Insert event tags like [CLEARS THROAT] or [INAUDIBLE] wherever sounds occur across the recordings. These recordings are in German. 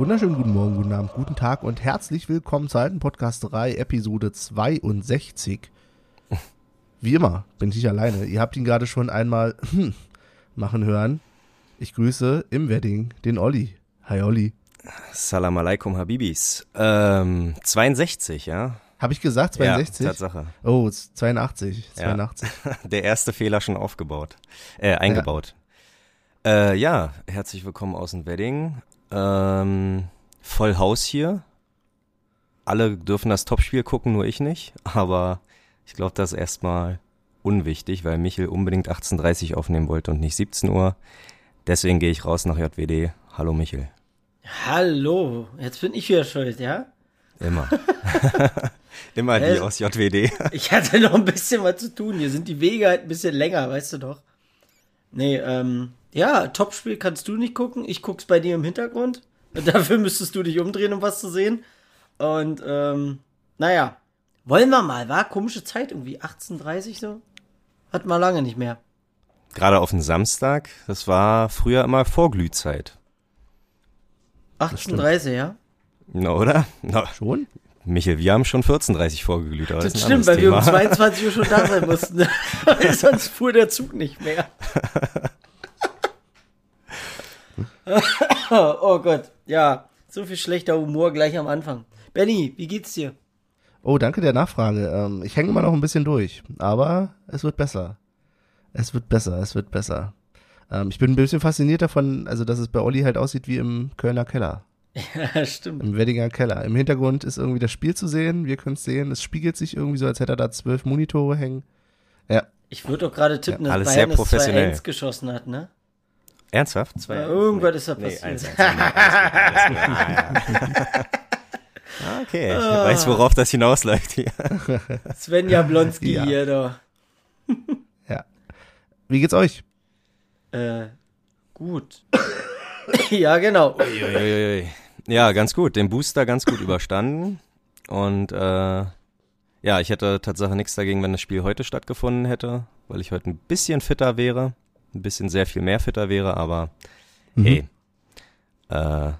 Wunderschönen guten Morgen, guten Abend, guten Tag und herzlich willkommen zur alten Podcast 3, Episode 62. Wie immer bin ich nicht alleine. Ihr habt ihn gerade schon einmal hm, machen hören. Ich grüße im Wedding den Olli. Hi Olli. Salam alaikum Habibis. Ähm, 62, ja? Habe ich gesagt 62? Ja, Tatsache. Oh, 82. 82. Ja. [LAUGHS] Der erste Fehler schon aufgebaut. Äh, eingebaut. Ja, äh, ja herzlich willkommen aus dem Wedding. Ähm, voll Haus hier. Alle dürfen das Topspiel gucken, nur ich nicht. [LAUGHS] Aber ich glaube, das ist erstmal unwichtig, weil Michel unbedingt 18.30 Uhr aufnehmen wollte und nicht 17 Uhr. Deswegen gehe ich raus nach JWD. Hallo Michel. Hallo, jetzt bin ich wieder schuld, ja? Immer. [LAUGHS] Immer die äh, aus JWD. [LAUGHS] ich hatte noch ein bisschen was zu tun. Hier sind die Wege halt ein bisschen länger, weißt du doch. Nee, ähm, ja, Topspiel kannst du nicht gucken. Ich guck's bei dir im Hintergrund. [LAUGHS] Dafür müsstest du dich umdrehen, um was zu sehen. Und, ähm, naja. Wollen wir mal, war komische Zeit irgendwie. 18.30 so? Hat man lange nicht mehr. Gerade auf den Samstag, das war früher immer Vorglühzeit. 18.30 ja? Na, oder? Na, Schon? Michael, wir haben schon 14.30 vorgeglüht. das, das stimmt, weil Thema. wir um 22 Uhr schon da sein mussten. [LAUGHS] [LAUGHS] Sonst fuhr der Zug nicht mehr. [LAUGHS] oh Gott, ja, so viel schlechter Humor gleich am Anfang. Benny, wie geht's dir? Oh, danke der Nachfrage. Ähm, ich hänge immer noch ein bisschen durch, aber es wird besser. Es wird besser, es wird besser. Ähm, ich bin ein bisschen fasziniert davon, also dass es bei Olli halt aussieht wie im Kölner Keller. Ja, [LAUGHS] stimmt. Im Weddinger Keller. Im Hintergrund ist irgendwie das Spiel zu sehen. Wir können es sehen. Es spiegelt sich irgendwie so, als hätte er da zwölf Monitore hängen. Ja. Ich würde doch gerade tippen, ja, dass Bayern sehr professionell. das 2 geschossen hat, ne? Ernsthaft? Zwei, ja, irgendwas nee. ist da passiert. Nee, eins, ah, okay, ich ah. weiß, worauf das hinausläuft hier. Sven Jablonski ja. hier, doch. ja. Wie geht's euch? Äh, gut. ja, genau. Uiuiui. Ja, ganz gut. Den Booster ganz gut überstanden. Und äh, ja, ich hätte tatsächlich nichts dagegen, wenn das Spiel heute stattgefunden hätte, weil ich heute ein bisschen fitter wäre ein bisschen sehr viel mehr fitter wäre, aber mhm. hey, äh,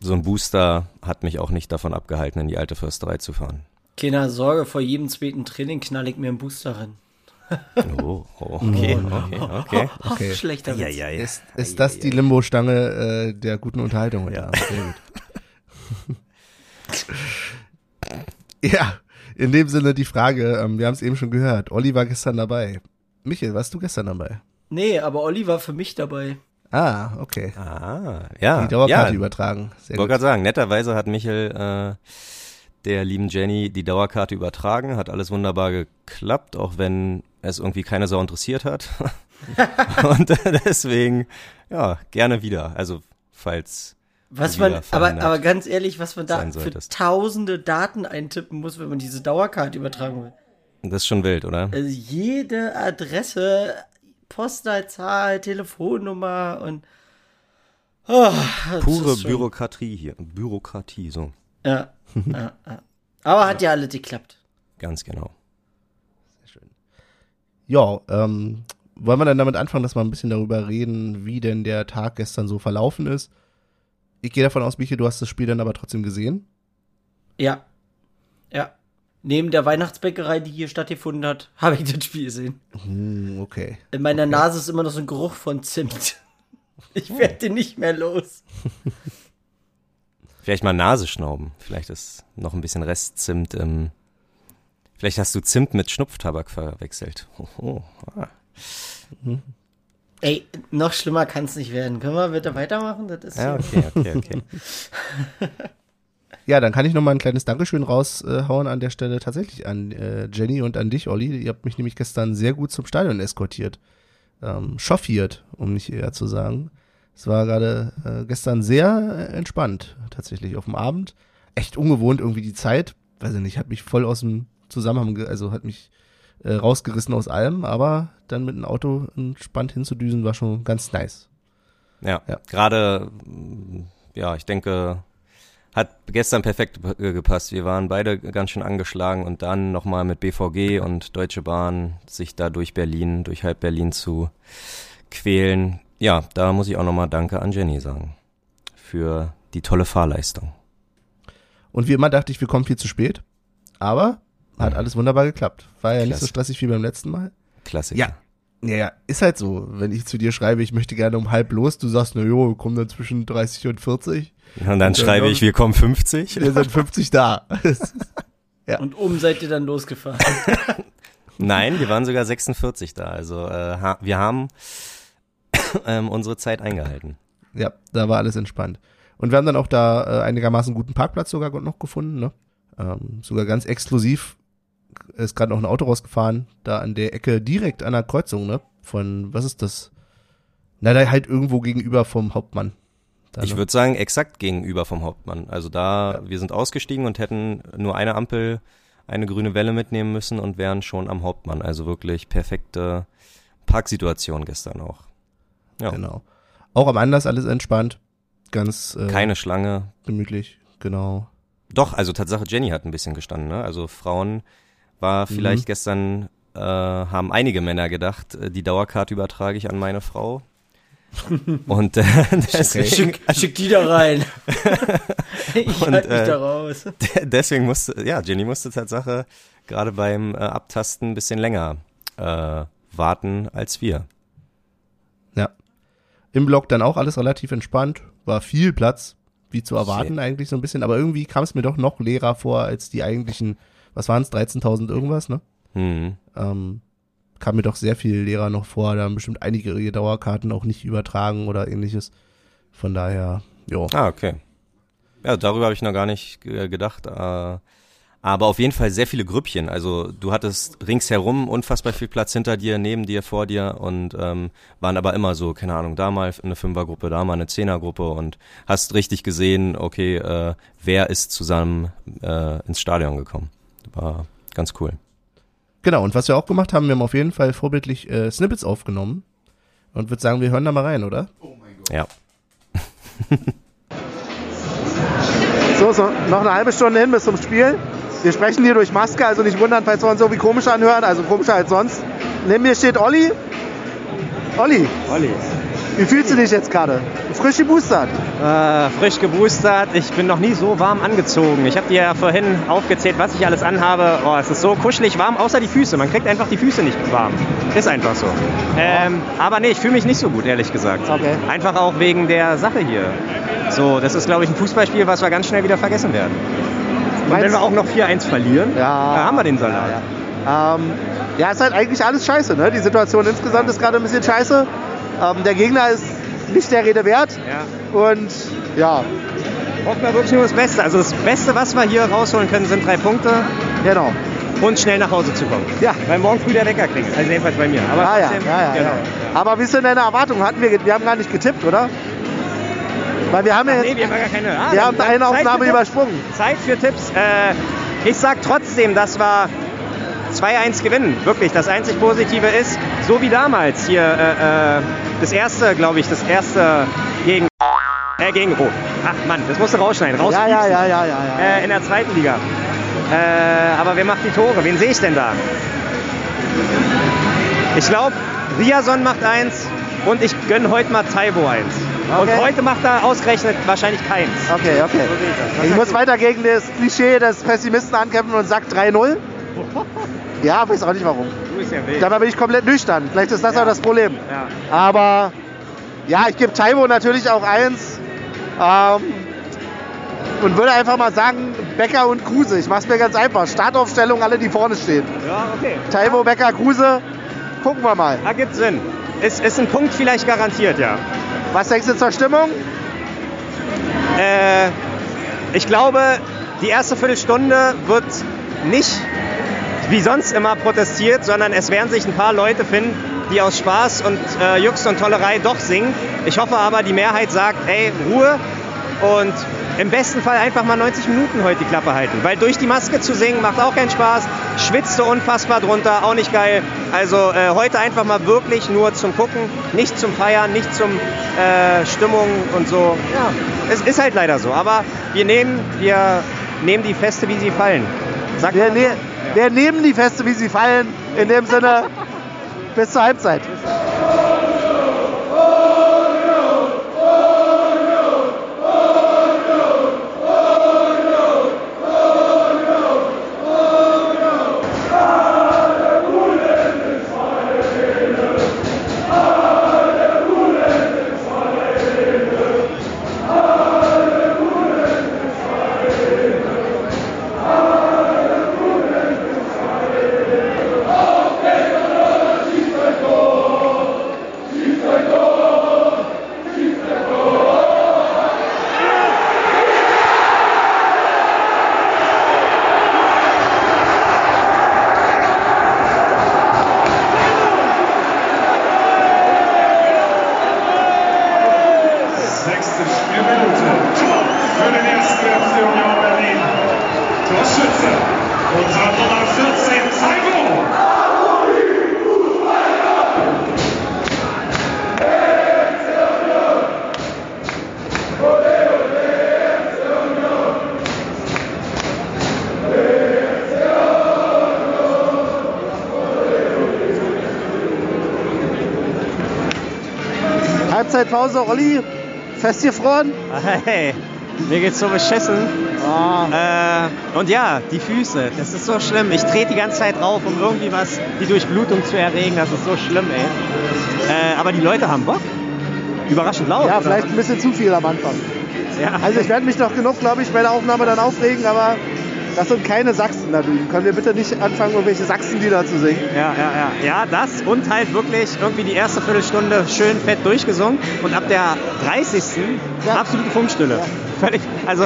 so ein Booster hat mich auch nicht davon abgehalten, in die alte Försterei zu fahren. Keine Sorge, vor jedem zweiten Training knall ich mir einen Booster rein. [LAUGHS] oh, oh, okay, okay, okay. [LAUGHS] okay. Schlechter ja, ja, ja. Ist, ist das die Limbo-Stange äh, der guten Unterhaltung? Ja, sehr gut. [LAUGHS] ja, in dem Sinne die Frage, ähm, wir haben es eben schon gehört, Olli war gestern dabei. Michael, warst du gestern dabei? Nee, aber Olli war für mich dabei. Ah, okay. Ah, ja. Die Dauerkarte ja. übertragen. Ich wollte gerade sagen, netterweise hat Michael äh, der lieben Jenny die Dauerkarte übertragen, hat alles wunderbar geklappt, auch wenn es irgendwie keine Sau interessiert hat. [LAUGHS] Und deswegen, ja, gerne wieder. Also, falls. Was man, aber, aber ganz ehrlich, was man da für tausende Daten eintippen muss, wenn man diese Dauerkarte übertragen will. Das ist schon wild, oder? Also jede Adresse, Postleitzahl, Telefonnummer und oh, pure Bürokratie hier. Bürokratie, so. Ja, ja, ja. Aber hat ja, ja alles geklappt. Ganz genau. Sehr schön. Ja, ähm, wollen wir dann damit anfangen, dass wir ein bisschen darüber reden, wie denn der Tag gestern so verlaufen ist? Ich gehe davon aus, Michael, du hast das Spiel dann aber trotzdem gesehen? Ja. Ja neben der Weihnachtsbäckerei, die hier stattgefunden hat, [LAUGHS] habe ich das Spiel gesehen. Hm, okay. In meiner okay. Nase ist immer noch so ein Geruch von Zimt. [LAUGHS] Ich werde den nicht mehr los. [LAUGHS] Vielleicht mal Nase schnauben. Vielleicht ist noch ein bisschen Restzimt im. Vielleicht hast du Zimt mit Schnupftabak verwechselt. Oh, oh. Ah. Ey, noch schlimmer kann es nicht werden. Können wir bitte weitermachen? Das ist ja, okay, okay, okay. Ja, dann kann ich noch mal ein kleines Dankeschön raushauen an der Stelle tatsächlich an äh, Jenny und an dich, Olli. Ihr habt mich nämlich gestern sehr gut zum Stadion eskortiert. Ähm, chauffiert, um nicht eher zu sagen. Es war gerade äh, gestern sehr äh, entspannt, tatsächlich auf dem Abend. Echt ungewohnt irgendwie die Zeit. Weiß ich nicht, hat mich voll aus dem Zusammenhang, also hat mich äh, rausgerissen aus allem, aber dann mit dem Auto entspannt hinzudüsen war schon ganz nice. Ja, ja. gerade, ja, ich denke, hat gestern perfekt gepasst. Wir waren beide ganz schön angeschlagen und dann nochmal mit BVG und Deutsche Bahn sich da durch Berlin, durch halb Berlin zu quälen. Ja, da muss ich auch nochmal Danke an Jenny sagen. für die tolle Fahrleistung. Und wie immer dachte ich, wir kommen viel zu spät. Aber hat Mhm. alles wunderbar geklappt. War ja nicht Klasse. so stressig wie beim letzten Mal. Klassiker. Ja. Ja, ja, ist halt so. Wenn ich zu dir schreibe, ich möchte gerne um halb los, du sagst, na jo, wir kommen dann zwischen 30 und 40. Und dann Und, äh, schreibe ich, wir kommen 50. Wir sind 50 da. [LAUGHS] Ja. Und oben seid ihr dann losgefahren. [LAUGHS] Nein, wir waren sogar 46 da. Also äh, ha wir haben [COUGHS] ähm, unsere Zeit eingehalten. ja, da war alles entspannt. Und wir haben dann auch da äh, einigermaßen guten Parkplatz sogar noch gefunden. Ne? Ähm, sogar ganz exklusiv ist gerade noch ein Auto rausgefahren, da an der Ecke direkt an der Kreuzung, ne? Von, was ist das? Na, da halt irgendwo gegenüber vom Hauptmann. Da, Ich ne? würde sagen, exakt gegenüber vom Hauptmann. Also da, wir sind ausgestiegen und hätten nur eine Ampel, eine grüne Welle mitnehmen müssen und wären schon am Hauptmann. Also wirklich perfekte Parksituation gestern auch. Ja, Genau. Auch am Anders alles entspannt. Ganz äh, keine Schlange. gemütlich, genau. Doch, also Tatsache, Jenny hat ein bisschen gestanden. Ne? Also Frauen war vielleicht Mhm. gestern, äh, haben einige Männer gedacht, äh, die Dauerkarte übertrage ich an meine Frau. Und äh, [LAUGHS] deswegen, Schick, schick die da rein. [LAUGHS] ich Und, halte mich äh, da raus. deswegen musste, ja, Jenny musste Tatsache gerade beim äh, Abtasten ein bisschen länger äh, warten als wir. Ja. Im Block dann auch alles relativ entspannt. War viel Platz, wie zu erwarten eigentlich so ein bisschen. Aber irgendwie kam es mir doch noch leerer vor als die eigentlichen, was waren es, 13.000 irgendwas, ne? Hm. Ähm, kam mir doch sehr viel leerer noch vor. Da haben bestimmt einige ihre Dauerkarten auch nicht übertragen oder ähnliches. Von daher, jo. Ah, okay. Ja, darüber habe ich noch gar nicht gedacht. Äh, aber auf jeden Fall sehr viele Grüppchen. Also du hattest ringsherum unfassbar viel Platz hinter dir, neben dir, vor dir und ähm, waren aber immer so, keine Ahnung, da mal eine Fünfergruppe, da mal eine Zehnergruppe und hast richtig gesehen, okay, äh, wer ist zusammen äh, ins Stadion gekommen. War ganz cool. Genau, und was wir auch gemacht haben, wir haben auf jeden Fall vorbildlich äh, Snippets aufgenommen. Und würde sagen, wir hören da mal rein, oder? Ja. [LAUGHS] So, so, noch eine halbe Stunde hin bis zum Spiel. Wir sprechen hier durch Maske, also nicht wundern, falls wir uns irgendwie komisch anhören, also komischer als sonst. Neben mir steht Olli. Olli, Olli. wie fühlst du dich jetzt gerade? Frisch geboostert. Äh, frisch geboostert. Ich bin noch nie so warm angezogen. Ich habe dir ja vorhin aufgezählt, was ich alles anhabe. Oh, es ist so kuschelig warm, außer die Füße. Man kriegt einfach die Füße nicht warm. Ist einfach so. Ähm, aber nee, ich fühle mich nicht so gut, ehrlich gesagt. Okay. Einfach auch wegen der Sache hier. So, das ist, glaube ich, ein Fußballspiel, was wir ganz schnell wieder vergessen werden. Und wenn wir auch noch 4-1 verlieren, Ja. dann haben wir den Salat. Ja, ähm, ja, ist halt eigentlich alles scheiße. Ne? Die Situation insgesamt ist gerade ein bisschen scheiße. Ähm, der Gegner ist nicht der Rede wert. Ja. Und ja, Hoffen wir wirklich nur das Beste. Also das Beste, was wir hier rausholen können, sind drei Punkte genau. und schnell nach Hause zu kommen. Ja. Weil morgen früh der Wecker klingelt. Also jedenfalls bei mir. Aber Ja, ja, trotzdem, ja, ja, genau. ja. Aber wie denn deine Erwartung? Hatten wir, wir haben gar nicht getippt, oder? Weil wir haben ja Nee, wir haben gar keine. Ah, wir haben eine Aufnahme übersprungen. Zeit für Tipps. Äh, ich sag trotzdem, dass wir 2-1 gewinnen. Wirklich. Das einzig Positive ist, so wie damals hier, äh, äh, das erste, glaube ich, das erste gegen. Äh, gegen. Oh. Ach Mann, das musst du rausschneiden. Raus. Ja, ja, ja, ja, ja, ja. Äh, in der zweiten Liga. Äh, aber wer macht die Tore? Wen sehe ich denn da? Ich glaube, Riason macht eins und ich gönne heute mal Taibo eins. Okay. Und heute macht er ausgerechnet wahrscheinlich keins. Okay, okay. So ich muss weiter gegen das Klischee des Pessimisten ankämpfen und sag 3-0. Ja, weiß auch nicht warum. Du bist ja wild. Dabei bin ich komplett nüchtern. Vielleicht ist das Ja. auch das Problem. Ja. Aber ja, ich gebe Taibo natürlich auch eins. Ähm, und würde einfach mal sagen, Becker und Kruse. Ich mach's mir ganz einfach. Startaufstellung, alle, die vorne stehen. ja, okay. Taibo, Becker, Kruse. Gucken wir mal. Ergibt Sinn. Ist, ist ein Punkt vielleicht garantiert, ja. Was denkst du zur Stimmung? Äh, ich glaube, die erste Viertelstunde wird nicht wie sonst immer protestiert, sondern es werden sich ein paar Leute finden, die aus Spaß und äh, Jux und Tollerei doch singen. Ich hoffe aber, die Mehrheit sagt, ey, Ruhe und im besten Fall einfach mal 90 Minuten heute die Klappe halten. Weil durch die Maske zu singen macht auch keinen Spaß, schwitzte unfassbar drunter, auch nicht geil. Also äh, heute einfach mal wirklich nur zum Gucken, nicht zum Feiern, nicht zum äh, Stimmung und so. Ja, es ist halt leider so. Aber wir nehmen, wir nehmen die Feste, wie sie fallen. Sagt Wir, ne wir nehmen die Feste, wie sie fallen. In dem Sinne, bis zur Halbzeit. Halbzeitpause. Olli, festgefroren? Hey, mir geht's so beschissen. Ah. Äh, und ja, die Füße, das ist so schlimm. Ich trete die ganze Zeit drauf, um irgendwie was, die Durchblutung zu erregen. Das ist so schlimm, ey. Äh, aber die Leute haben Bock. Überraschend laut. Ja, vielleicht ein bisschen zu viel am Anfang. Ja. Also ich werde mich noch genug, glaube ich, bei der Aufnahme dann aufregen, aber das sind keine Sachsen da drüben. Können wir bitte nicht anfangen, irgendwelche Sachsenlieder zu singen? Ja, ja, ja. Ja, das und halt wirklich irgendwie die erste Viertelstunde schön fett durchgesungen und ab der 30. Ja. absolute Funkstille. Völlig, also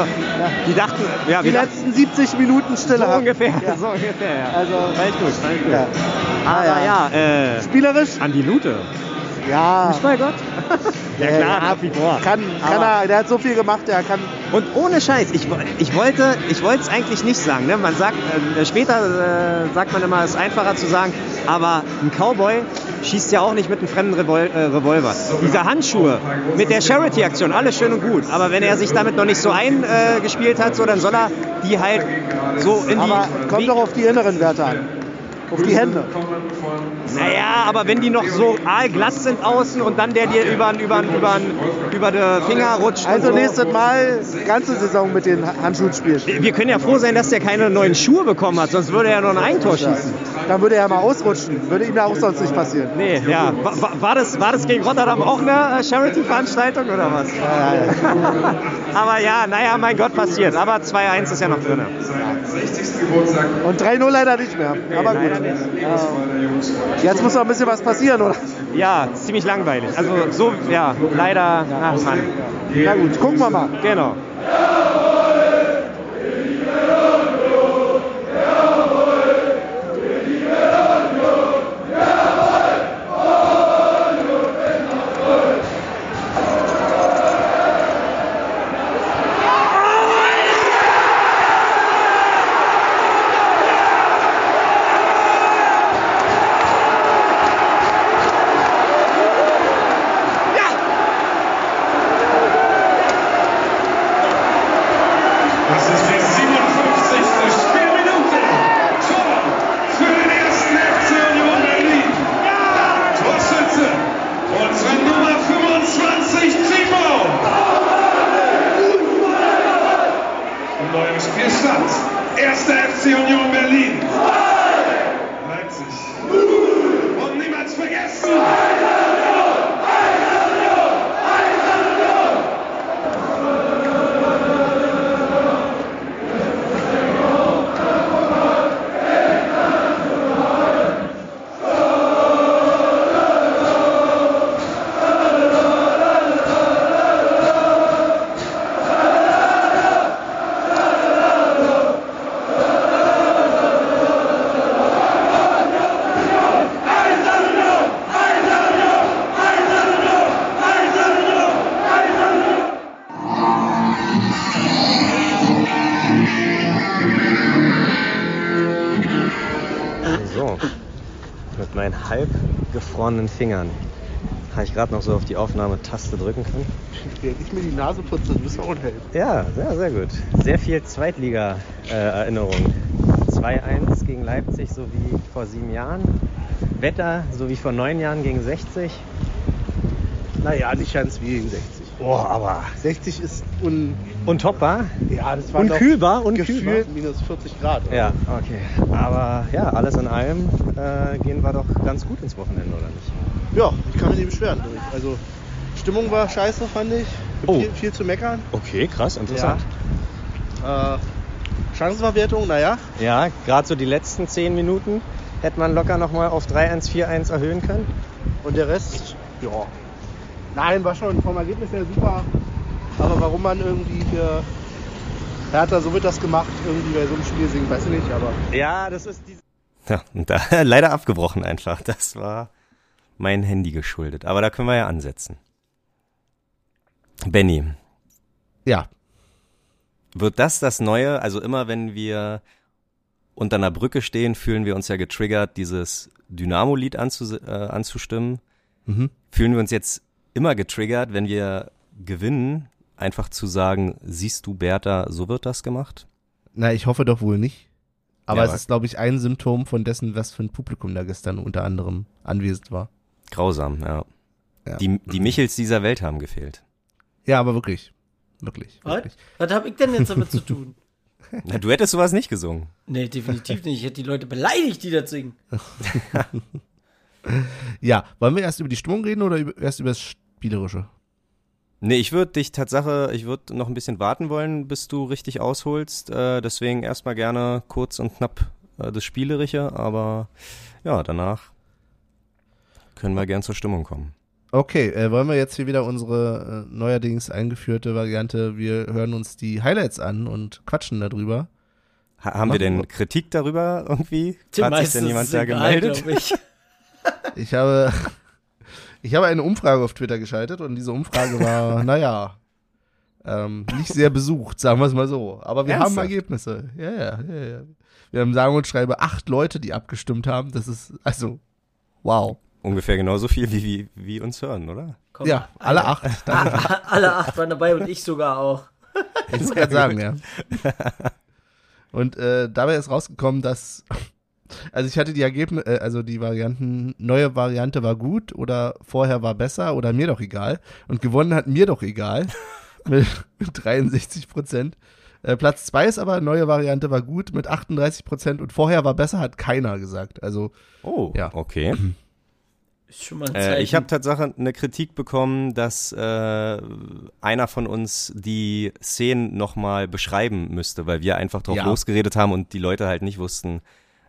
die dachten, ja, Die letzten 70 Minuten Stille so ungefähr, Ja. so ungefähr, ja. Also, ich gut, ich gut. ja. Aber ja. ja, äh, Spielerisch? Andi Lute. Ja. Bei Gott. [LAUGHS] ja klar, ja, nach wie vor. Kann, kann Aber- er, der hat so viel gemacht, der kann. Und ohne Scheiß, ich, ich wollte ich wollte es eigentlich nicht sagen. Ne? Man sagt, äh, später äh, sagt man immer, es ist einfacher zu sagen, aber ein Cowboy schießt ja auch nicht mit einem fremden Revol äh, Revolver. Diese Handschuhe mit der Charity-Aktion, alles schön und gut. Aber wenn er sich damit noch nicht so eingespielt hat, so, dann soll er die halt so in Aber die... kommt wie- doch auf die inneren Werte an. Auf die Hände. Naja, aber wenn die noch so aalglatt sind außen und dann der dir über, über, über, über die Finger rutscht. Also so. nächstes Mal ganze Saison mit den Handschuhen spielen. Wir können ja froh sein, dass der keine neuen Schuhe bekommen hat, sonst würde er noch ein Eigentor schießen. Dann würde er mal ausrutschen. Würde ihm ja auch sonst nicht passieren. Nee, ja. War, war- das, war das gegen Rotterdam auch eine äh, Charity-Veranstaltung oder was? Ja, ja, ja. Aber ja, naja, mein Gott, passiert. Aber 2-1 ist ja noch drin. Und 3-0 leider nicht mehr. Aber gut. Ja. Jetzt muss noch ein bisschen was passieren, oder? Ja, ziemlich langweilig. Also so, ja, leider, ach Mann. Na gut, gucken wir mal. Genau. Gefrorenen Fingern habe ich gerade noch so auf die Aufnahmetaste drücken können. Während ich mir die Nase putze, müssen wir auch helfen. Ja, sehr, sehr gut. Sehr viel Zweitliga-Erinnerung. 2-1 gegen Leipzig, so wie vor sieben Jahren. Wetter, so wie vor neun Jahren gegen 60. Naja, nicht ganz wie gegen 60. Boah, aber 60 ist un, untoppbar. Ja, das war Unkühlbar, doch gefühlt minus 40 Grad. oder? Ja, okay. Aber ja, alles in allem äh, gehen wir doch ganz gut ins Wochenende, oder nicht? Ja, ich kann mich nicht beschweren. Durch. Also Stimmung war scheiße, fand ich. Oh. Viel, viel zu meckern. Okay, krass, interessant. Äh, Chancenverwertung, naja. Ja, gerade so die letzten zehn Minuten hätte man locker nochmal auf 3-1, 4-1 erhöhen können. Und der Rest, ja. Nein, war schon vom Ergebnis her super. Aber warum man irgendwie hier Hertha, so wird das gemacht, irgendwie bei so einem Spiel singen, weiß ich nicht, aber Ja, das ist diese. Ja, und da [LAUGHS] leider abgebrochen einfach. Das war mein Handy geschuldet. Aber da können wir ja ansetzen. Benny, Ja, wird das das Neue? Also immer wenn wir unter einer Brücke stehen, fühlen wir uns ja getriggert, dieses Dynamo-Lied anzu, äh, anzustimmen. Mhm. Fühlen wir uns jetzt immer getriggert, wenn wir gewinnen, einfach zu sagen, siehst du, Bertha, so wird das gemacht? na, ich hoffe doch wohl nicht. Aber Ja, es aber- ist, glaube ich, ein Symptom von dessen, was für ein Publikum da gestern unter anderem anwesend war. Grausam, ja. Ja. Die, die Michels dieser Welt haben gefehlt. Ja, aber wirklich. Wirklich. Was? wirklich. Was habe ich denn jetzt damit zu tun? [LAUGHS] Na, du hättest sowas nicht gesungen. Nee, definitiv nicht. Ich hätte die Leute beleidigt, die das singen. [LAUGHS] Ja, wollen wir erst über die Stimmung reden oder über, erst über das Spielerische? Nee, ich würde dich Tatsache, ich würde noch ein bisschen warten wollen, bis du richtig ausholst. Äh, deswegen erstmal gerne kurz und knapp äh, das Spielerische, aber ja, danach können wir gern zur Stimmung kommen. Okay, äh, wollen wir jetzt hier wieder unsere äh, neuerdings eingeführte Variante, wir hören uns die Highlights an und quatschen darüber. Ha haben wir denn Kritik darüber irgendwie? Den Hat sich denn jemand da egal, gemeldet? glaub Ich. [LAUGHS] Ich habe, ich habe eine Umfrage auf Twitter geschaltet und diese Umfrage war, [LAUGHS] naja, ähm, nicht sehr besucht, sagen wir es mal so. Aber wir haben Ernsthaft? Ergebnisse. Ja, ja, ja, ja. Wir haben sagen und schreibe acht Leute, die abgestimmt haben. Das ist, also, wow. Ungefähr genauso viel, wie, wie, wie uns hören, oder? Komm, Ja, alle acht. [LAUGHS] Alle acht waren dabei und ich sogar auch. Ich muss gerade sagen, ja. [LAUGHS] Und äh, dabei ist rausgekommen, dass also ich hatte die Ergebnisse, äh, also die Varianten, neue Variante war gut oder vorher war besser oder mir doch egal. Und gewonnen hat mir doch egal [LAUGHS] mit, mit 63 Prozent. Äh, Platz zwei ist aber neue Variante war gut mit 38 Prozent und vorher war besser hat keiner gesagt. Also Oh, Ja. okay. Ist schon mal ein Zeichen. Äh, ich habe Tatsache eine Kritik bekommen, dass äh, einer von uns die Szenen nochmal beschreiben müsste, weil wir einfach drauf Ja. losgeredet haben und die Leute halt nicht wussten,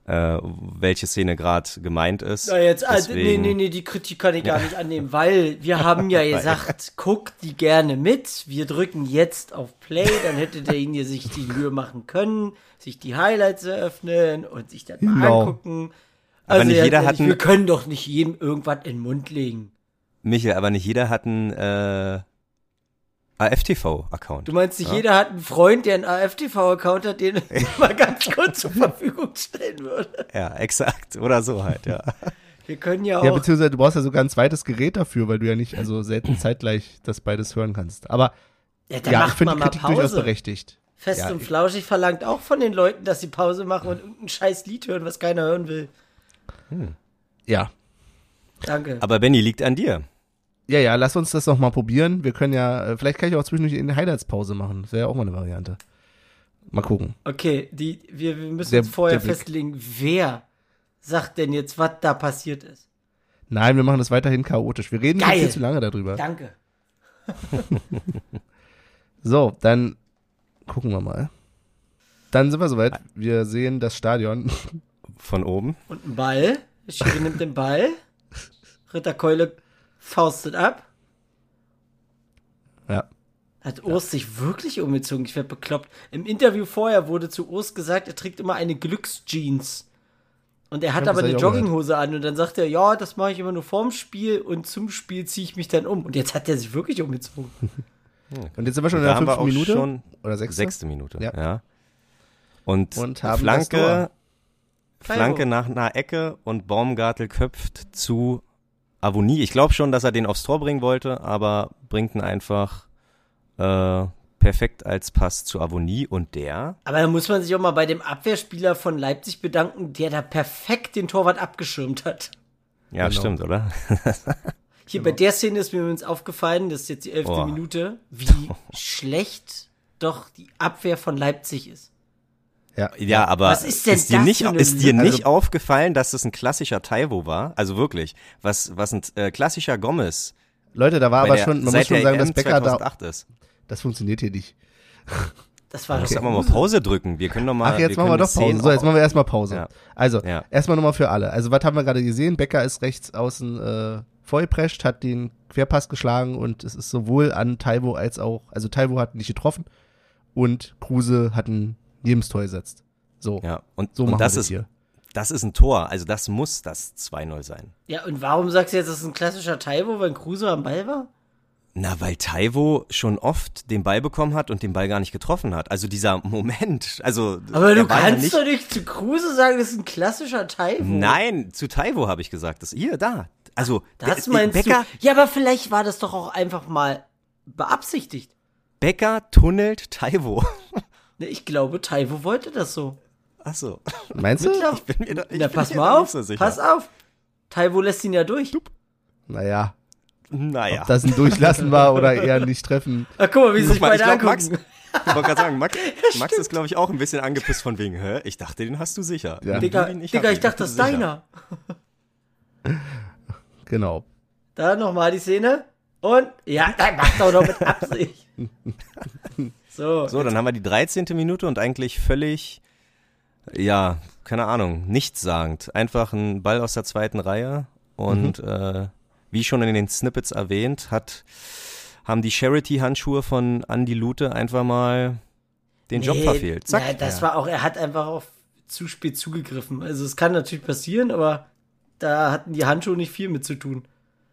äh, welche Szene gerade gemeint ist. Na jetzt, also, nee, nee, nee, die Kritik kann ich gar nicht annehmen, weil wir [LAUGHS] haben ja gesagt, guckt die gerne mit. Wir drücken jetzt auf Play, dann hätte derjenige sich die Mühe machen können, sich die Highlights eröffnen und sich das mal Genau. angucken. Aber Also nicht ganz jeder ehrlich, hat wir können doch nicht jedem irgendwas in den Mund legen. Michael, aber nicht jeder hat einen äh, AFTV-Account. Du meinst nicht, jeder hat einen Freund, der einen AFTV-Account hat, den [LAUGHS] ich mal ganz kurz zur Verfügung stellen würde. Ja, exakt. Oder so halt, ja. Wir können ja auch. ja, beziehungsweise du brauchst ja sogar ein zweites Gerät dafür, weil du ja nicht also selten zeitgleich das beides hören kannst. Aber ja, dann ja, ich macht finde man die mal Kritik durchaus Pause. berechtigt. Fest Ja, und ich- flauschig verlangt auch von den Leuten, dass sie Pause machen und irgendein scheiß Lied hören, was keiner hören will. Ja, Danke. Aber Benny liegt an dir. Ja, ja, lass uns das doch mal probieren. Wir können ja, äh, vielleicht kann ich auch zwischendurch in Highlights Pause machen. Das wäre ja auch mal eine Variante. Mal gucken. Okay, die, wir, wir müssen Der- uns vorher festlegen, wer sagt denn jetzt, was da passiert ist. Nein, wir machen das weiterhin chaotisch. Wir reden nicht Geil. viel zu lange darüber. Danke. [LAUGHS] [LAUGHS] So, dann gucken wir mal. Dann sind wir soweit. Wir sehen das Stadion. Von oben. Und ein Ball. Schiri nimmt den Ball. [LAUGHS] Ritterkeule faustet ab. Ja. Hat Urs sich wirklich umgezogen? Ich werde bekloppt. Im Interview vorher wurde zu Urs gesagt, er trägt immer eine Glücksjeans. Und er hat Ja, aber eine Jogginghose an und dann sagt er, ja, das mache ich immer nur vorm Spiel und zum Spiel ziehe ich mich dann um. Und jetzt hat er sich wirklich umgezogen. [LAUGHS] Und jetzt sind wir schon in Da der haben wir fünften Minute. schon oder sechste. Sechste Minute, Ja. ja. Und, Und Flanke. Flanke nach einer Ecke und Baumgartel köpft zu Avonie. Ich glaube schon, dass er den aufs Tor bringen wollte, aber bringt ihn einfach äh, perfekt als Pass zu Avonie und der Aber da muss man sich auch mal bei dem Abwehrspieler von Leipzig bedanken, der da perfekt den Torwart abgeschirmt hat. Ja, Genau. stimmt, oder? [LAUGHS] Hier bei der Szene ist mir übrigens aufgefallen, das ist jetzt die elfte. Minute, wie [LAUGHS] schlecht doch die Abwehr von Leipzig ist. Ja. Ja, aber Was ist denn dir das nicht, ist dir nicht aufgefallen, dass das ein klassischer Taiwo war? Also wirklich, was, was ein äh, klassischer Gomez Leute, da war aber der- schon, man muss schon sagen, dass EM Becker da, 2008 ist. das funktioniert hier nicht. Das war Muss doch aber mal Pause drücken. Wir können doch mal. Ach, jetzt machen wir doch Pause. So, jetzt machen wir erstmal Pause. Ja. Also, Ja. erstmal nochmal für alle. Also, was haben wir gerade gesehen? Becker ist rechts außen äh, vollprescht, hat den Querpass geschlagen und es ist sowohl an Taiwo als auch, also Taiwo hat nicht getroffen und Kruse hat ein Lebenstor gesetzt. So, Ja, und, so und machen das wir ist, hier. das ist ein Tor. Also das muss das 2-0 sein. Ja, und warum sagst du jetzt, das ist ein klassischer Taiwo, wenn Kruse am Ball war? Na, weil Taiwo schon oft den Ball bekommen hat und den Ball gar nicht getroffen hat. Also dieser Moment, also Aber du er kannst nicht, doch nicht zu Kruse sagen, das ist ein klassischer Taiwo. Nein, zu Taiwo habe ich gesagt. Das hier da. Also Das Be- meinst Becker, du? Ja, aber vielleicht war das doch auch einfach mal beabsichtigt. Becker tunnelt Taiwo. [LAUGHS] Ne, Ich glaube, Taiwo wollte das so. Ach so. Meinst du? Ja. Bin mir da, ich Na, bin pass mir mal auf. nicht so sicher. pass auf. Taiwo lässt ihn ja durch. Naja, Naja. Ob das ein Durchlassen war oder eher nicht treffen. Ach, guck mal, wie sie sich Ich beide glaub, Max, angucken. ich wollte gerade sagen, Max, [LAUGHS] Max ist, glaube ich, auch ein bisschen angepisst von wegen, hä? Ich dachte, den hast du sicher. Ja. Digga, Digga, hast, ich dachte, das ist deiner. [LAUGHS] Genau. Da nochmal die Szene. Und, ja, dann mach doch noch mit Absicht. [LAUGHS] So, So, dann haben wir die 13. Minute und eigentlich völlig, ja, keine Ahnung, nichtssagend. Einfach ein Ball aus der zweiten Reihe und äh, wie schon in den Snippets erwähnt, hat haben die Charity-Handschuhe von Andy Lute einfach mal den Job Nee, verfehlt. Zack. Ja, das war auch, er hat einfach auf zu spät zugegriffen. Also es kann natürlich passieren, aber da hatten die Handschuhe nicht viel mit zu tun.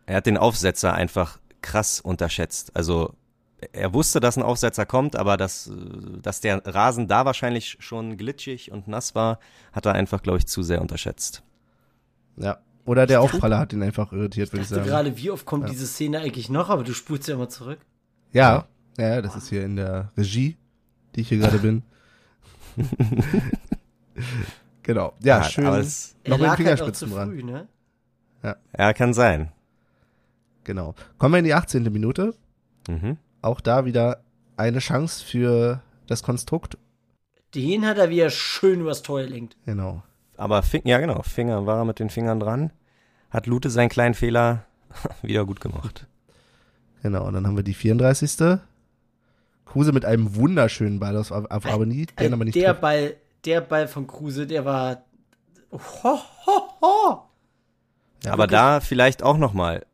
Er hat den Aufsetzer einfach krass unterschätzt. Also er wusste, dass ein Aufsetzer kommt, aber dass, äh, dass der Rasen da wahrscheinlich schon glitschig und nass war, hat er einfach, glaube ich, zu sehr unterschätzt. Ja. Oder der Aufpraller hat ihn einfach irritiert, würde Ich ich dachte sagen. gerade, wie oft kommt diese Szene eigentlich noch, aber du spulst ja immer zurück. Ja, ja, ja, das ist hier in der Regie, die ich hier gerade bin. [LAUGHS] genau. Ja, schön. Aber es, Noch mit den lag halt Fingerspitzen früh, ne? ja, kann sein. Genau. Kommen wir in die 18. Minute. Mhm. Auch da wieder eine Chance für das Konstrukt. Den hat er wieder schön übers Tor gelenkt. Genau. Aber Fing, ja genau, Finger war er mit den Fingern dran. Hat Lute seinen kleinen Fehler [LAUGHS] wieder gut gemacht. Genau. Und dann haben wir die 34. Kruse mit einem wunderschönen Ball auf, auf Aboni, den aber nicht der trifft. Ball, der Ball von Kruse, der war. Ho, ho, ho. Ja, Aber wirklich. da vielleicht auch nochmal.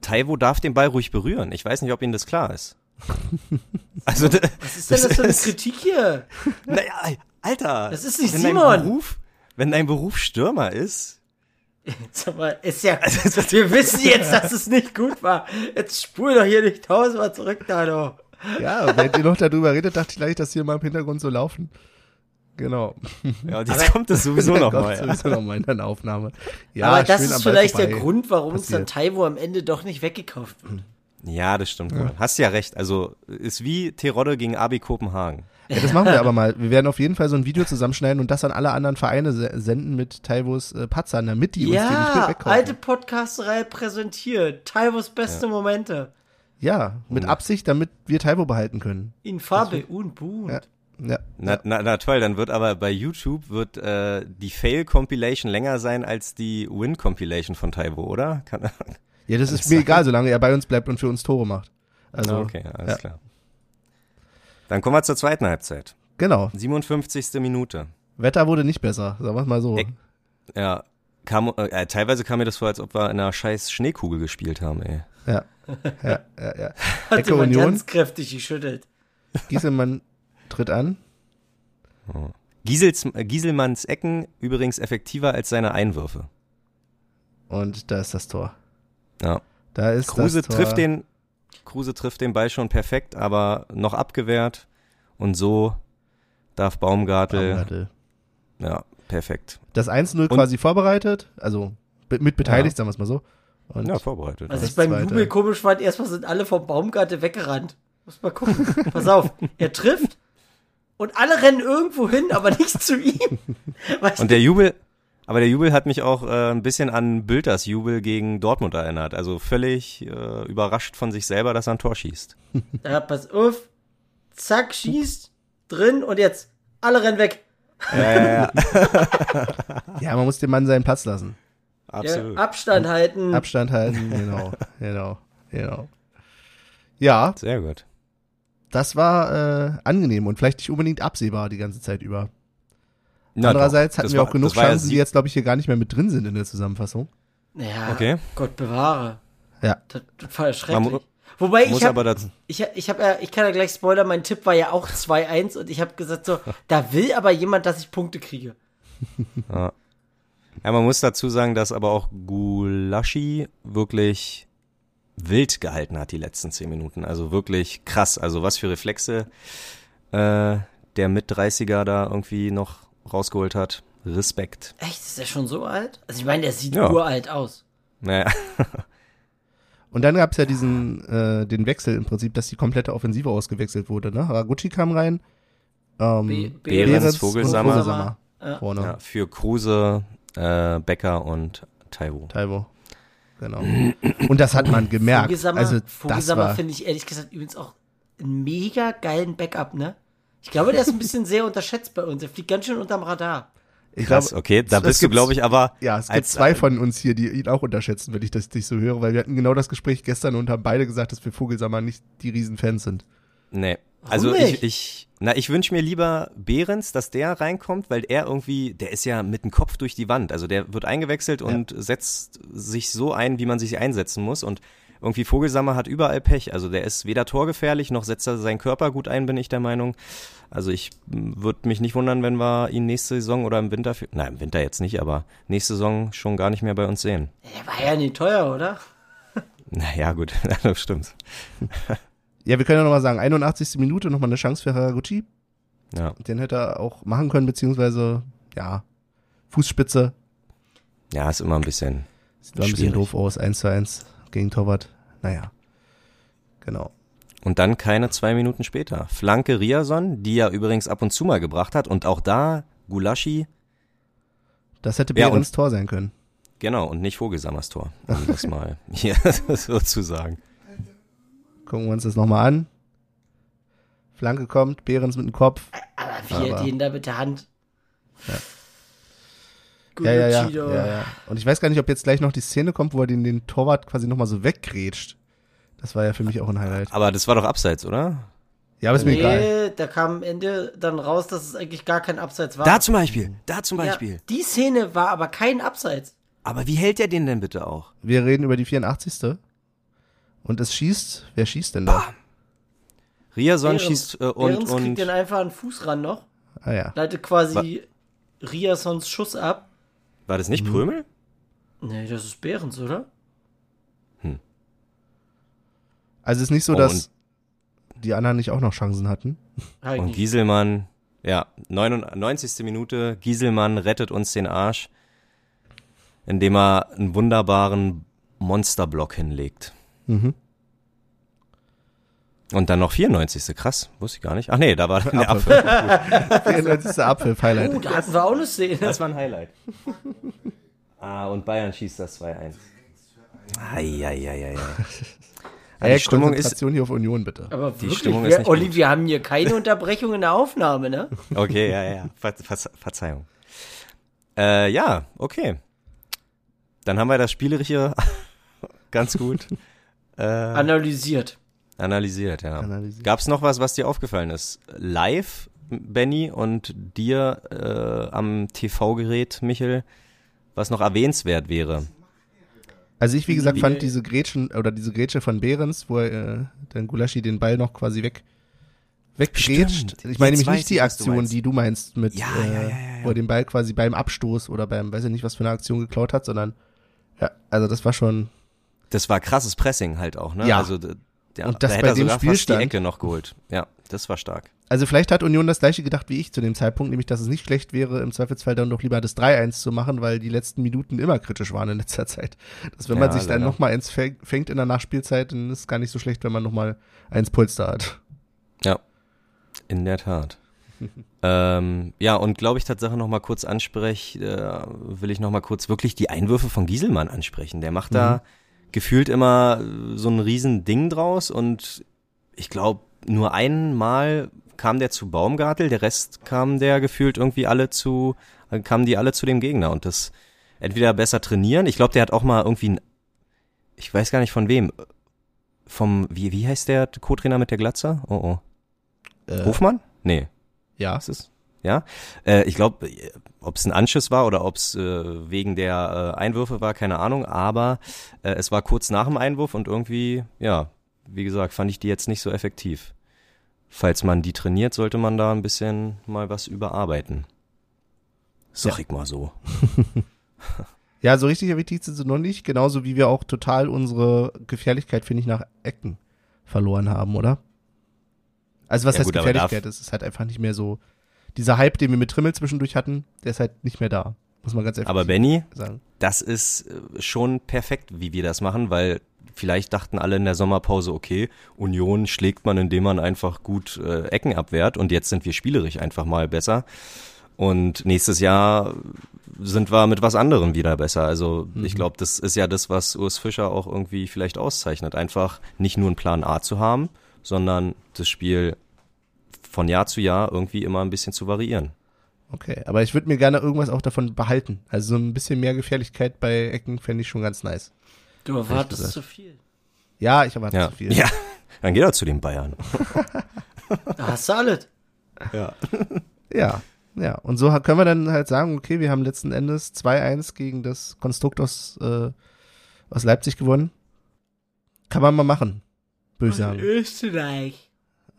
Taiwo darf den Ball ruhig berühren. Ich weiß nicht, ob Ihnen das klar ist. [LAUGHS] Also, Was ist denn das für eine Kritik hier? [LAUGHS] naja, Alter. Das ist nicht wenn Simon. Dein Beruf, wenn dein Beruf Stürmer ist, Sag mal, ist ja. Wir wissen jetzt, dass es nicht gut war. Jetzt spul doch hier nicht tausendmal zurück, da doch. Ja, wenn ihr noch darüber redet, dachte ich gleich, dass hier mal im Hintergrund so laufen. Genau. ja, und jetzt kommt es sowieso [LAUGHS] nochmal. Ja. sowieso noch mal in der Aufnahme. Ja, Aber das schön ist vielleicht der. Grund, warum uns dann Passiert. Taiwo am Ende doch nicht weggekauft wird. ja, das stimmt wohl. Hast ja recht. Also, ist wie Terodde gegen Abi Kopenhagen. Ja, das machen wir aber mal. Wir werden auf jeden Fall so ein Video zusammenschneiden und das an alle anderen Vereine se senden mit Taivos äh, Patzern, damit die uns die nicht mit Ja, wegkaufen. alte Podcasterei präsentiert. Taivos beste Momente. ja, mit Mhm. Absicht, damit wir Taivo behalten können. In Farbe und Bunt. Ja. Na, na, na toll, dann wird aber bei YouTube wird äh, die Fail-Compilation länger sein als die Win-Compilation von Taiwo, oder? Kann, [LAUGHS] ja, das ist mir [LAUGHS] egal, solange er bei uns bleibt und für uns Tore macht. Also, okay, alles ja. klar. Dann kommen wir zur zweiten Halbzeit. genau. 57. Minute. Wetter wurde nicht besser, sagen wir es mal so. Ey. Ja, kam, äh, teilweise kam mir das vor, als ob wir in einer scheiß Schneekugel gespielt haben, ey. Ja. [LAUGHS] Ja, ja, ja. Hat Ecke jemand Union, ganz kräftig geschüttelt. Gieselmann tritt an. Giesels, äh, Gieselmanns Ecken übrigens effektiver als seine Einwürfe. Und da ist das Tor. Ja. Da ist Kruse das Tor. trifft den, Kruse trifft den Ball schon perfekt, aber noch abgewehrt. Und so darf Baumgartel, Baumgartel. ja, perfekt. Das 1-0 quasi vorbereitet, also mit beteiligt, sagen wir es mal so. Und Ja, vorbereitet. Was Das ich beim Zweite. Jubel komisch fand, erstmal sind alle vom Baumgartel weggerannt. Muss mal gucken. [LAUGHS] Pass auf, er trifft und alle rennen irgendwo hin, aber nicht zu ihm. [LAUGHS] Weißt Und der Jubel, aber der Jubel hat mich auch äh, ein bisschen an Bülters Jubel gegen Dortmund erinnert. Also völlig äh, überrascht von sich selber, dass er ein Tor schießt. [LAUGHS] Ja, pass auf. Zack, schießt, drin und jetzt alle rennen weg. ja, [LAUGHS] man muss dem Mann seinen Platz lassen. Absolut. Ja, Abstand halten. Abstand halten, genau, genau, genau. Ja, Sehr gut. Das war äh, angenehm und vielleicht nicht unbedingt absehbar die ganze Zeit über. Na Andererseits doch, hatten das wir war- auch genug war ja Chancen, die jetzt, glaube ich, hier gar nicht mehr mit drin sind in der Zusammenfassung. ja, Okay. Gott bewahre. Ja. Das, das war ja Man schrecklich. Wobei ich dazu, ich, hab- ich, hab ja, ich kann ja gleich spoilern, mein Tipp war ja auch 2-1 und ich habe gesagt so, da will aber jemand, dass ich Punkte kriege. ja, man muss dazu sagen, dass aber auch Gulaschi wirklich wild gehalten hat die letzten zehn Minuten. Also wirklich krass. Also was für Reflexe äh, der mit 30er da irgendwie noch rausgeholt hat. Respekt. Echt, ist der schon so alt? Also ich meine, der sieht Ja. uralt aus. Naja, [LAUGHS] Und dann gab es ja diesen, äh, den Wechsel im Prinzip, dass die komplette Offensive ausgewechselt wurde. Ne? Haraguchi kam rein. Ähm, Be- Behrens, Vogelsammer. Vogelsammer Ja. vorne. ja, für Kruse, äh, Becker und Taiwo. Taiwo. Genau. Und das hat man gemerkt. Vogelsammer, also das Vogelsammer finde ich ehrlich gesagt übrigens auch einen mega geilen Backup, ne? Ich glaube, der ist ein bisschen sehr unterschätzt bei uns. Er fliegt ganz schön unterm Radar. ich Krass, glaube, okay, da bist du, glaube ich, aber Ja, es gibt als- zwei von uns hier, die ihn auch unterschätzen, wenn ich das nicht so höre, weil wir hatten genau das Gespräch gestern und haben beide gesagt, dass wir Vogelsammer nicht die Riesenfans sind. Nee. Also nicht? ich, ich, na, ich wünsche mir lieber Behrens, dass der reinkommt, weil er irgendwie, der ist ja mit dem Kopf durch die Wand. Also der wird eingewechselt und setzt sich so ein, wie man sich einsetzen muss. Und irgendwie Vogelsammer hat überall Pech. Also der ist weder torgefährlich, noch setzt er seinen Körper gut ein, bin ich der Meinung. Also ich würde mich nicht wundern, wenn wir ihn nächste Saison oder im Winter, nein, im Winter jetzt nicht, aber nächste Saison schon gar nicht mehr bei uns sehen. Der war ja nicht teuer, oder? Naja, gut, [LAUGHS] das stimmt. Ja, wir können ja nochmal sagen, 81. Minute nochmal eine Chance für Haraguchi. Ja. Den hätte er auch machen können, beziehungsweise, ja, Fußspitze. Ja, ist immer ein bisschen. Sieht ein bisschen doof aus, 1 zu 1 gegen Torwart. Naja. Genau. Und dann keine zwei Minuten später. Flanke Riason, die er übrigens ab und zu mal gebracht hat. Und auch da Gulaschi, Das hätte Ja, Behrens Tor sein können. genau, und nicht Vogelsammers Tor. Um das [LAUGHS] mal hier [LAUGHS] so zu sagen. Gucken wir uns das nochmal an. Flanke kommt, Behrens mit dem Kopf. Aber wie er den da mit der Hand. Ja, ja, ja, Gucci, ja, ja. Und ich weiß gar nicht, ob jetzt gleich noch die Szene kommt, wo er den, den Torwart quasi nochmal so weggrätscht. Das war ja für mich auch ein Highlight. Aber das war doch abseits, oder? Ja, aber ist mir Nee, egal. da kam am Ende dann raus, dass es eigentlich gar kein Abseits war. Da zum Beispiel, da zum ja, Beispiel. die Szene war aber kein Abseits. Aber wie hält er den denn bitte auch? Wir reden über die 84. Und es schießt, wer schießt denn da? Riason Behrens- schießt äh, und, Behrens kriegt und den einfach einen Fuß ran noch, Ah ja. leitet quasi Riasons Schuss ab. war das nicht Prömel? Nee, das ist Behrens, oder? Also es ist nicht so, Oh, dass die anderen nicht auch noch Chancen hatten. Halt Und. Gieselmann, ja, 99. Minute, Gieselmann rettet uns den Arsch, indem er einen wunderbaren Monsterblock hinlegt. Mhm. Und dann noch 94. Krass, wusste ich gar nicht. Ach nee, da war dann der Apfel. Apfel. [LAUGHS] 94. Abpfiff-Highlight. Oh, da hatten wir auch eine Szene. Das war ein Highlight. Ah, und Bayern schießt das 2-1. Eieieiei. Ja, die Stimmung ist, hier auf Union, bitte. Aber Die wirklich, Stimmung ist wir, nicht Olli, gut. wir haben hier keine Unterbrechung in der Aufnahme, ne? okay, ja, ja, Ver Ver Verzeihung. Äh, ja, okay. Dann haben wir das Spielerische [LAUGHS] ganz gut äh, Analysiert. analysiert, ja. Analysiert. Gab es noch was, was dir aufgefallen ist? Live, Benny, und dir äh, am TV-Gerät, Michel, was noch erwähnenswert wäre? Also ich, wie gesagt, fand diese Grätschen oder diese Grätsche von Behrens, wo er äh, dann Gulaschi den Ball noch quasi weg weggrätscht. Stimmt. Ich meine nämlich nicht die du Aktion, meinst. die du meinst mit, Ja, äh, ja, ja, ja, wo er den Ball quasi beim Abstoß oder beim, weiß ich nicht, was für eine Aktion geklaut hat, sondern ja, also das war schon, Das war krasses Pressing halt auch, ne? Ja. Also, der, Und das da bei dem sogar fast die Spielstand. Ecke noch geholt. Ja, das war stark. also vielleicht hat Union das gleiche gedacht wie ich zu dem Zeitpunkt, nämlich dass es nicht schlecht wäre, im Zweifelsfall dann doch lieber das 3-1 zu machen, weil die letzten Minuten immer kritisch waren in letzter Zeit. Dass wenn man Ja, sich dann leider. nochmal eins fäng- fängt in der Nachspielzeit, dann ist es gar nicht so schlecht, wenn man nochmal eins Polster hat. Ja, in der Tat. [LAUGHS] ähm, ja, und glaube ich, Tatsache noch mal kurz anspreche, äh, will ich noch mal kurz wirklich die Einwürfe von Gieselmann ansprechen. Der macht da gefühlt immer so ein riesen Ding draus und ich glaube, nur einmal kam der zu Baumgartel, der Rest kam der gefühlt irgendwie alle zu, äh, kamen die alle zu dem Gegner und das entweder besser trainieren. Ich glaube, der hat auch mal irgendwie ein, ich weiß gar nicht von wem, vom, wie, wie heißt der Co-Trainer mit der Glatze? Oh, oh. Äh, Hofmann? Nee, Ja. ist es? Ja. Äh, ich glaube, ob es ein Anschiss war oder ob es äh, wegen der äh, Einwürfe war, keine Ahnung, aber äh, es war kurz nach dem Einwurf und irgendwie, ja, wie gesagt, fand ich die jetzt nicht so effektiv. Falls man die trainiert, sollte man da ein bisschen mal was überarbeiten. Sag Ja. ich mal so. [LAUGHS] Ja, so richtig effektiv sind sie noch nicht, genauso wie wir auch total unsere Gefährlichkeit, finde ich, nach Ecken verloren haben, oder? Also was Ja, heißt gut, Gefährlichkeit? Es ist halt einfach nicht mehr so. Dieser Hype, den wir mit Trimmel zwischendurch hatten, der ist halt nicht mehr da. Muss man ganz ehrlich Aber Benny, sagen. das ist äh, schon perfekt, wie wir das machen, weil vielleicht dachten alle in der Sommerpause, okay, Union schlägt man, indem man einfach gut äh, Ecken abwehrt und jetzt sind wir spielerisch einfach mal besser. Und nächstes Jahr sind wir mit was anderem wieder besser. Also Mhm. ich glaube, das ist ja das, was Urs Fischer auch irgendwie vielleicht auszeichnet. Einfach nicht nur einen Plan A zu haben, sondern das Spiel von Jahr zu Jahr irgendwie immer ein bisschen zu variieren. Okay, aber ich würde mir gerne irgendwas auch davon behalten. Also so ein bisschen mehr Gefährlichkeit bei Ecken fände ich schon ganz nice. Du erwartest zu viel. Ja, ich erwarte Ja. zu viel. ja, dann geht er zu den Bayern. Da hast du alles. Ja. [LAUGHS] Ja, ja. Und so können wir dann halt sagen, okay, wir haben letzten Endes 2-1 gegen das Konstrukt aus, äh, aus Leipzig gewonnen. Kann man mal machen, würde ich sagen. Österreich.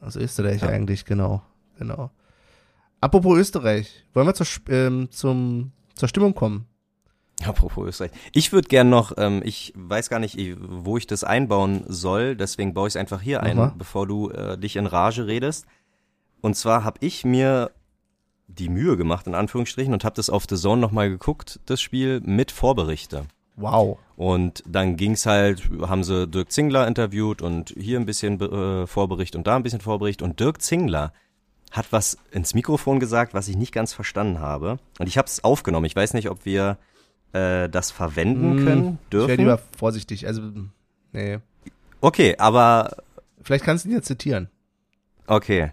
Aus Österreich Ja. eigentlich, genau. Genau. Apropos Österreich, wollen wir zur, ähm, zum, zur Stimmung kommen? Apropos Österreich. Ich würde gern noch, ähm, ich weiß gar nicht, wo ich das einbauen soll, deswegen baue ich es einfach hier Mach ein, bevor du äh, dich in Rage redest. Und zwar habe ich mir die Mühe gemacht, in Anführungsstrichen, und habe das auf The Zone nochmal geguckt, das Spiel mit Vorberichte. Wow. Und dann ging's halt, haben sie Dirk Zingler interviewt und hier ein bisschen äh, Vorbericht und da ein bisschen Vorbericht. Und Dirk Zingler hat was ins Mikrofon gesagt, was ich nicht ganz verstanden habe. Und ich habe es aufgenommen. Ich weiß nicht, ob wir äh, das verwenden Hm, können, Ich wäre dürfen. lieber vorsichtig. Also, nee. Okay, aber Vielleicht kannst du ihn ja zitieren. okay.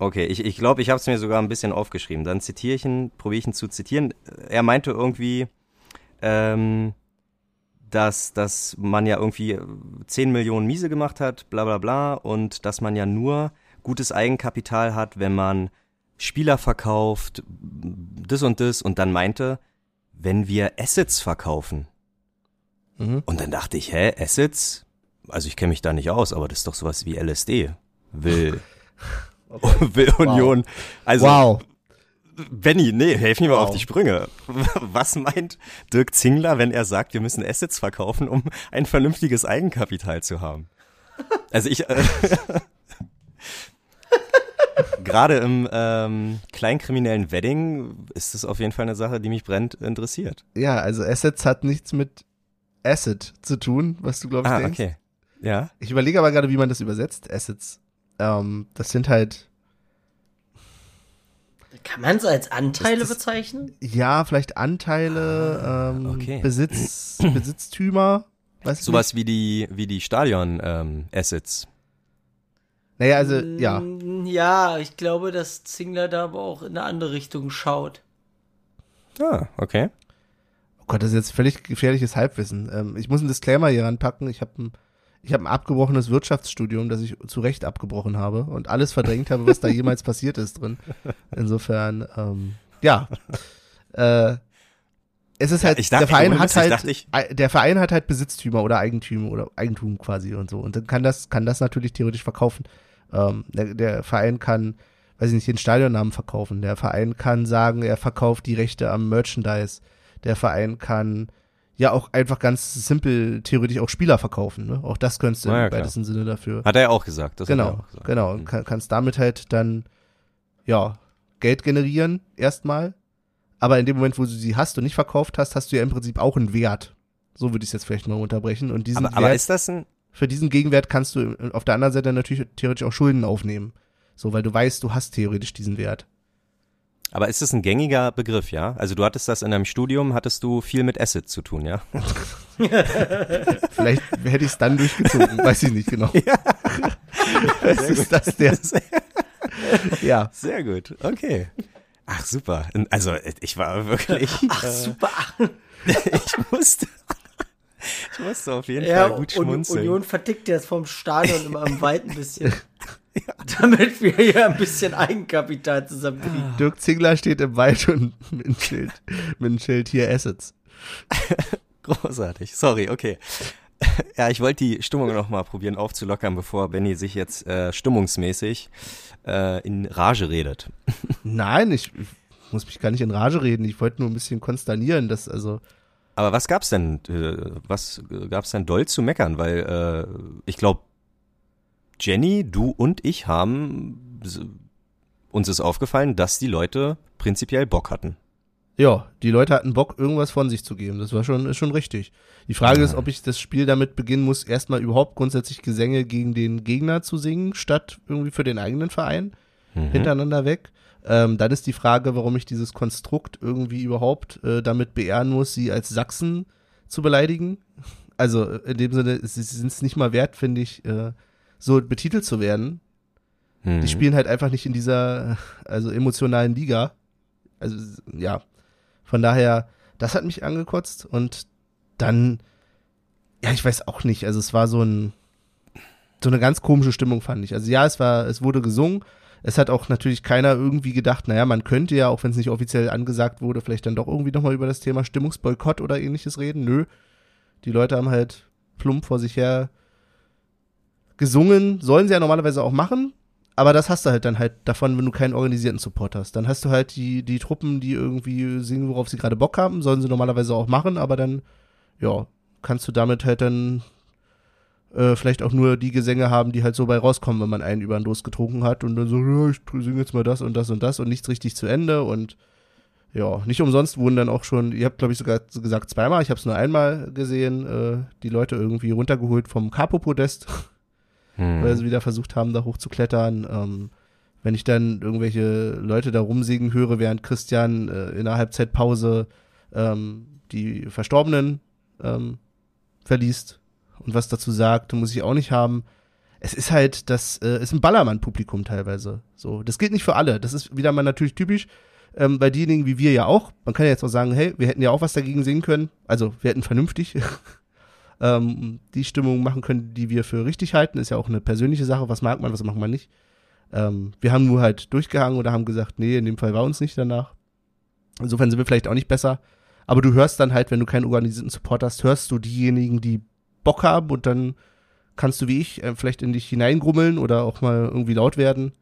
Okay, ich ich, glaube, ich habe es mir sogar ein bisschen aufgeschrieben. Dann zitiere ich ihn, probiere ich ihn zu zitieren. Er meinte irgendwie, ähm, dass, dass man ja irgendwie 10 Millionen Miese gemacht hat, bla bla bla, und dass man ja nur gutes Eigenkapital hat, wenn man Spieler verkauft, das und das, und dann meinte, wenn wir Assets verkaufen. Mhm. Und dann dachte ich, hä, Assets? Also ich kenne mich da nicht aus, aber das ist doch sowas wie LSD. Will, [LAUGHS] [LAUGHS] will Union. Also wow. Benny, nee, helf mir mal Wow. auf die Sprünge. Was meint Dirk Zingler, wenn er sagt, wir müssen Assets verkaufen, um ein vernünftiges Eigenkapital zu haben? Also ich, äh, [LAUGHS] gerade im ähm, kleinkriminellen Wedding ist das auf jeden Fall eine Sache, die mich brennend interessiert. Ja, also Assets hat nichts mit Asset zu tun, was du, glaube ich, Ah, denkst. okay. Ja. Ich überlege aber gerade, wie man das übersetzt, Assets. Ähm, das sind halt, Kann man es als Anteile Das- bezeichnen? ja, vielleicht Anteile, ähm, okay. Besitz, [CLEARS THROAT] Besitztümer. Weiß Sowas wie die, wie die Stadion-Assets. nicht. Naja, also, ja. Mm, Ja, ich glaube, dass Zingler da aber auch in eine andere Richtung schaut. ah, okay. Oh Gott, das ist jetzt völlig gefährliches Halbwissen. Ähm, ich muss einen Disclaimer hier ranpacken. Ich habe ein, ich hab ein abgebrochenes Wirtschaftsstudium, das ich zu Recht abgebrochen habe und alles verdrängt habe, was da jemals [LAUGHS] passiert ist drin. Insofern, ähm, ja. Äh, es ist halt, ich dachte, der Verein hat ich halt, dachte, ich- ei- der Verein hat halt Besitztümer oder Eigentümer oder Eigentum quasi und so. Und dann kann das, kann das natürlich theoretisch verkaufen. Ähm, der, der Verein kann, weiß ich nicht, den Stadionnamen verkaufen. Der Verein kann sagen, er verkauft die Rechte am Merchandise. Der Verein kann ja auch einfach ganz simpel theoretisch auch Spieler verkaufen. Ne? Auch das könntest du ja, im weitesten Sinne dafür. Hat er ja auch gesagt. Das Genau, gesagt. genau. Und kann, kannst damit halt dann, ja, Geld generieren erstmal. Aber in dem Moment, wo du sie hast und nicht verkauft hast, hast du ja im Prinzip auch einen Wert. So würde ich es jetzt vielleicht mal unterbrechen. Und diesen Aber, aber Wert, ist das ein, für diesen Gegenwert kannst du auf der anderen Seite natürlich theoretisch auch Schulden aufnehmen. So, weil du weißt, du hast theoretisch diesen Wert. Aber ist das ein gängiger Begriff, ja? Also du hattest das in deinem Studium, hattest du viel mit Assets zu tun, ja? [LAUGHS] Vielleicht hätte ich es dann durchgezogen, [LAUGHS] weiß ich nicht genau. [LAUGHS] Was ist das der? Ja. Sehr gut, okay. Ach, super. Also ich war wirklich, Ach, äh, super. ich musste, ich musste auf jeden Ja, Fall gut und schmunzeln. Union vertickt jetzt vom Stadion immer am Weit ein [LAUGHS] Damit wir hier ein bisschen Eigenkapital zusammenkriegen. Dirk Zingler steht im Wald und [LAUGHS] mit einem Schild, mit einem Schild hier Assets. [LAUGHS] Großartig. Sorry, okay. Ja, ich wollte die Stimmung noch mal probieren aufzulockern, bevor Benny sich jetzt äh, stimmungsmäßig äh, in Rage redet. Nein, ich, ich muss mich gar nicht in Rage reden. Ich wollte nur ein bisschen konsternieren, dass also Aber was gab's denn? Äh, was gab's denn doll zu meckern? Weil äh, ich glaube, Jenny, du und ich haben uns ist aufgefallen, dass die Leute prinzipiell Bock hatten. ja, die Leute hatten Bock, irgendwas von sich zu geben. Das war schon, ist schon richtig. Die Frage ist, ob ich das Spiel damit beginnen muss, erstmal überhaupt grundsätzlich Gesänge gegen den Gegner zu singen, statt irgendwie für den eigenen Verein. Mhm. hintereinander weg. Ähm, dann ist die Frage, warum ich dieses Konstrukt irgendwie überhaupt äh, damit beehren muss, sie als Sachsen zu beleidigen. Also in dem Sinne, sie sind es nicht mal wert, finde ich, äh, so betitelt zu werden. Mhm. Die spielen halt einfach nicht in dieser, also emotionalen Liga. Also, ja. Von daher, das hat mich angekotzt und dann, ja, ich weiß auch nicht. Also, es war so ein, so eine ganz komische Stimmung, fand ich. Also, ja, es war, es wurde gesungen. Es hat auch natürlich keiner irgendwie gedacht, naja, man könnte ja, auch wenn es nicht offiziell angesagt wurde, vielleicht dann doch irgendwie nochmal über das Thema Stimmungsboykott oder ähnliches reden. Nö. Die Leute haben halt plump vor sich her gesungen. Sollen sie ja normalerweise auch machen. Aber das hast du halt dann halt davon, wenn du keinen organisierten Support hast. Dann hast du halt die, die Truppen, die irgendwie singen, worauf sie gerade Bock haben, sollen sie normalerweise auch machen, aber dann, ja, kannst du damit halt dann äh, vielleicht auch nur die Gesänge haben, die halt so bei rauskommen, wenn man einen über den Dos getrunken hat und dann so, ja, ich singe jetzt mal das und das und das und nichts richtig zu Ende und ja, nicht umsonst wurden dann auch schon, ihr habt glaube ich sogar gesagt zweimal, ich habe es nur einmal gesehen, äh, die Leute irgendwie runtergeholt vom Capo-Podest Mhm. weil sie wieder versucht haben, da hochzuklettern. Ähm, wenn ich dann irgendwelche Leute da rumsingen höre, während Christian äh, in der Halbzeitpause ähm, die Verstorbenen ähm, verliest und was dazu sagt, muss ich auch nicht haben. Es ist halt, das äh, ist ein Ballermann-Publikum teilweise. So, das gilt nicht für alle. Das ist wieder mal natürlich typisch. Ähm, bei diejenigen wie wir ja auch. Man kann ja jetzt auch sagen, hey, wir hätten ja auch was dagegen singen können. Also wir hätten vernünftig [LAUGHS] ähm, die Stimmung machen können, die wir für richtig halten. Ist ja auch eine persönliche Sache. Was mag man, was macht man nicht. Ähm, wir haben nur halt durchgehangen oder haben gesagt, nee, in dem Fall war uns nicht danach. Insofern sind wir vielleicht auch nicht besser. Aber du hörst dann halt, wenn du keinen organisierten Support hast, hörst du diejenigen, die Bock haben und dann kannst du wie ich äh, vielleicht in dich hineingrummeln oder auch mal irgendwie laut werden.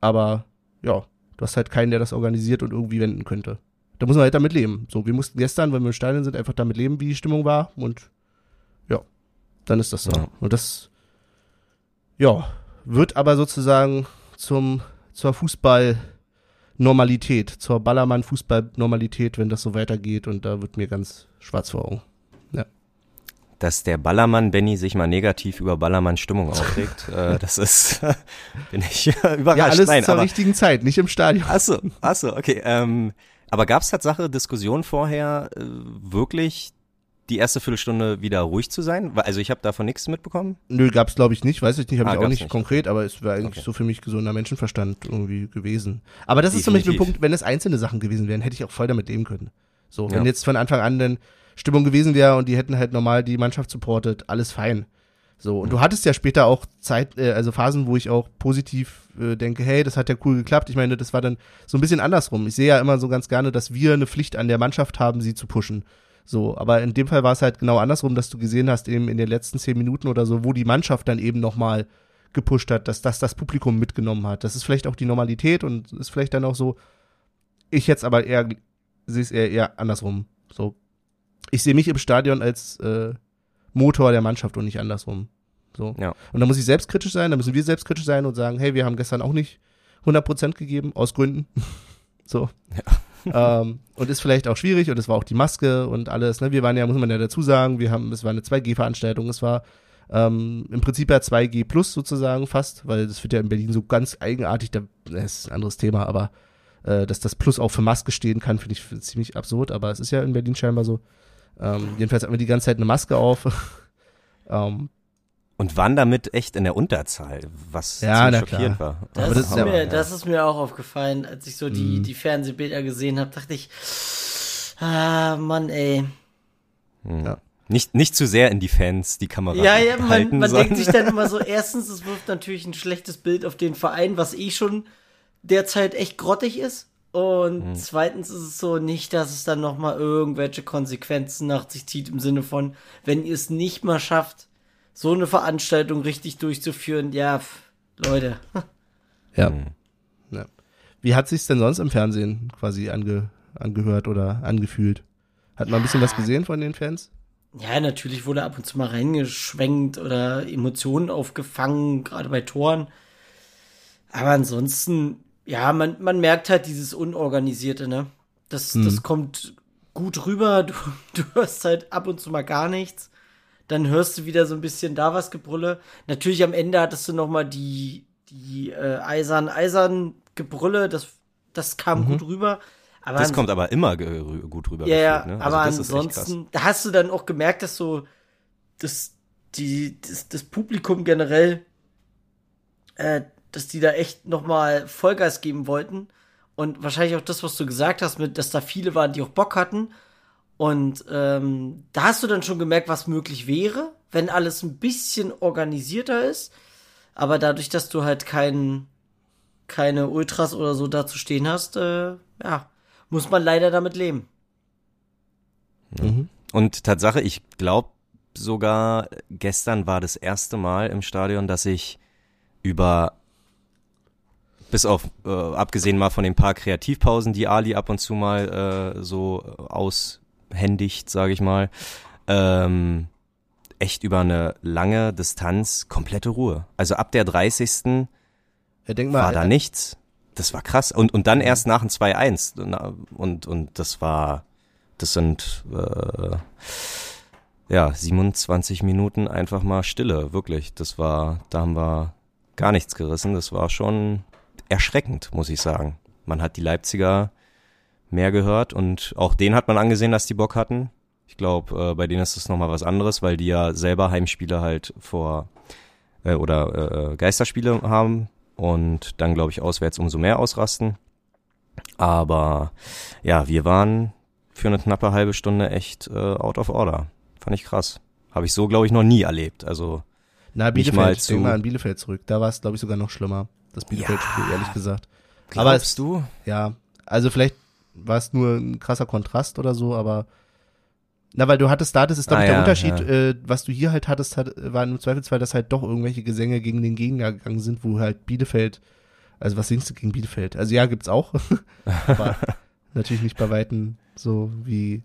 Aber ja, du hast halt keinen, der das organisiert und irgendwie wenden könnte. Da muss man halt damit leben. So, wir mussten gestern, wenn wir im Stadion sind, einfach damit leben, wie die Stimmung war und dann ist das so. Ja. Und das, ja, wird aber sozusagen zum, zur Fußball-Normalität, zur Ballermann-Fußball-Normalität, wenn das so weitergeht und da wird mir ganz schwarz vor Augen. Dass der Ballermann Benny sich mal negativ über Ballermann Stimmung aufregt, [LAUGHS] äh, das ist, [LAUGHS] bin ich [LAUGHS] überrascht. Ja, alles Nein, zur aber, richtigen Zeit, nicht im Stadion. Achso, achso, okay. Ähm, aber gab es Tatsache Diskussion vorher, äh, wirklich die erste Viertelstunde wieder ruhig zu sein? Also ich habe davon nichts mitbekommen. Nö, gab's glaube ich nicht, weiß ich nicht, habe Ah, ich auch nicht, nicht. konkret, aber es wäre eigentlich Okay. so für mich gesunder Menschenverstand irgendwie gewesen. Aber das ist zum Beispiel ein Definitiv. Punkt, wenn es einzelne Sachen gewesen wären, hätte ich auch voll damit leben können. So, wenn Ja. jetzt von Anfang an dann Stimmung gewesen wäre und die hätten halt normal die Mannschaft supportet, alles fein. So, und du hattest ja später auch Zeit, äh, also Phasen, wo ich auch positiv äh, denke, hey, das hat ja cool geklappt. Ich meine, das war dann so ein bisschen andersrum. Ich sehe ja immer so ganz gerne, dass wir eine Pflicht an der Mannschaft haben, sie zu pushen. So, aber in dem Fall war es halt genau andersrum, dass du gesehen hast, eben in den letzten zehn Minuten oder so, wo die Mannschaft dann eben nochmal gepusht hat, dass das das Publikum mitgenommen hat. Das ist vielleicht auch die Normalität und ist vielleicht dann auch so. Ich jetzt aber eher sehe es eher, eher andersrum. So, ich sehe mich im Stadion als äh, Motor der Mannschaft und nicht andersrum. So. Ja. Und da muss ich selbstkritisch sein, da müssen wir selbstkritisch sein und sagen, hey, wir haben gestern auch nicht 100% gegeben, aus Gründen. [LAUGHS] so. [LAUGHS] ähm, und ist vielleicht auch schwierig und es war auch die Maske und alles. Ne? Wir waren ja, muss man ja dazu sagen, wir haben, es war eine 2G-Veranstaltung, es war ähm, im Prinzip ja 2G plus sozusagen fast, weil das wird ja in Berlin so ganz eigenartig, da, das ist ein anderes Thema, aber äh, dass das Plus auch für Maske stehen kann, finde ich ziemlich absurd, aber es ist ja in Berlin scheinbar so. Ähm, jedenfalls hatten wir die ganze Zeit eine Maske auf. [LAUGHS] ähm, Und waren damit echt in der Unterzahl, was Ja, na ziemlich schockiert war. Das, Aber das ist ist ja- mir, das ist mir auch aufgefallen, als ich so die, Mhm. die Fernsehbilder gesehen habe, dachte ich, ah, Mann, ey. Hm. Ja. Nicht, nicht zu sehr in die Fans die Kamera Ja, ja, man, halten, man denkt sich dann immer so, erstens, es wirft natürlich ein schlechtes Bild auf den Verein, was eh schon derzeit echt grottig ist. Und Mhm. zweitens ist es so nicht, dass es dann nochmal irgendwelche Konsequenzen nach sich zieht im Sinne von, wenn ihr es nicht mal schafft, so eine Veranstaltung richtig durchzuführen, ja, pf, Leute. [LAUGHS] ja. Hm. ja. Wie hat sich's denn sonst im Fernsehen quasi ange, angehört oder angefühlt? Hat man ein bisschen was gesehen von den Fans? Ja, natürlich wurde ab und zu mal reingeschwenkt oder Emotionen aufgefangen, gerade bei Toren. Aber ansonsten, ja, man, man merkt halt dieses Unorganisierte, ne? Das, Mhm. das kommt gut rüber. [LAUGHS] Du, du hörst halt ab und zu mal gar nichts. Dann hörst du wieder so ein bisschen da was Gebrülle. Natürlich am Ende hattest du noch mal die, die äh, eisern, eisern Gebrülle, das, das kam gut rüber. Aber Das kommt aber immer gut rüber. ja, ja, gefühlt, ne? Also aber ansonsten, da hast du dann auch gemerkt, dass so das, die, das, das Publikum generell, äh, dass die da echt nochmal Vollgas geben wollten. Und wahrscheinlich auch das, was du gesagt hast, mit, dass da viele waren, die auch Bock hatten. Und ähm, da hast du dann schon gemerkt, was möglich wäre, wenn alles ein bisschen organisierter ist. Aber dadurch, dass du halt kein, keine Ultras oder so dazu stehen hast, äh, ja, muss man leider damit leben. Und Tatsache, ich glaube sogar, gestern war das erste Mal im Stadion, dass ich über, bis auf, äh, abgesehen mal von den paar Kreativpausen, die Ali ab und zu mal äh, so aushändigt, sage ich mal, ähm, echt über eine lange Distanz komplette Ruhe. Also ab der 30. Ja, denk mal, war da äh, nichts. Das war krass. Und, und dann erst nach dem 2-1. Na, Und, und das war, das sind, äh, ja, 27 Minuten einfach mal Stille, wirklich. Das war, da haben wir gar nichts gerissen. Das war schon erschreckend, muss ich sagen. Man hat die Leipziger mehr gehört und auch denen hat man angesehen, dass die Bock hatten. Ich glaube, äh, bei denen ist das nochmal was anderes, weil die ja selber Heimspiele halt vor äh, oder äh, Geisterspiele haben und dann, glaube ich, auswärts umso mehr ausrasten. Aber ja, wir waren für eine knappe halbe Stunde echt äh, out of order. Fand ich krass. Habe ich so, glaube ich, noch nie erlebt. Also Na, nicht Bielefeld, mal ich denk zu- mal an Bielefeld zurück. Da war es, glaube ich, sogar noch schlimmer. Das Bielefeld-Spiel, Ja. ehrlich gesagt. glaubst Aber es- du? Ja, also vielleicht war es nur ein krasser Kontrast oder so, aber na, weil du hattest da, das ist glaube Ah, ich der ja, Unterschied, ja. äh, was du hier halt hattest, hat, war im Zweifelsfall, dass halt doch irgendwelche Gesänge gegen den Gegner gegangen sind, wo halt Bielefeld, also was singst du gegen Bielefeld? Also ja, gibt's auch, [LAUGHS] aber [LAUGHS] natürlich nicht bei Weitem so wie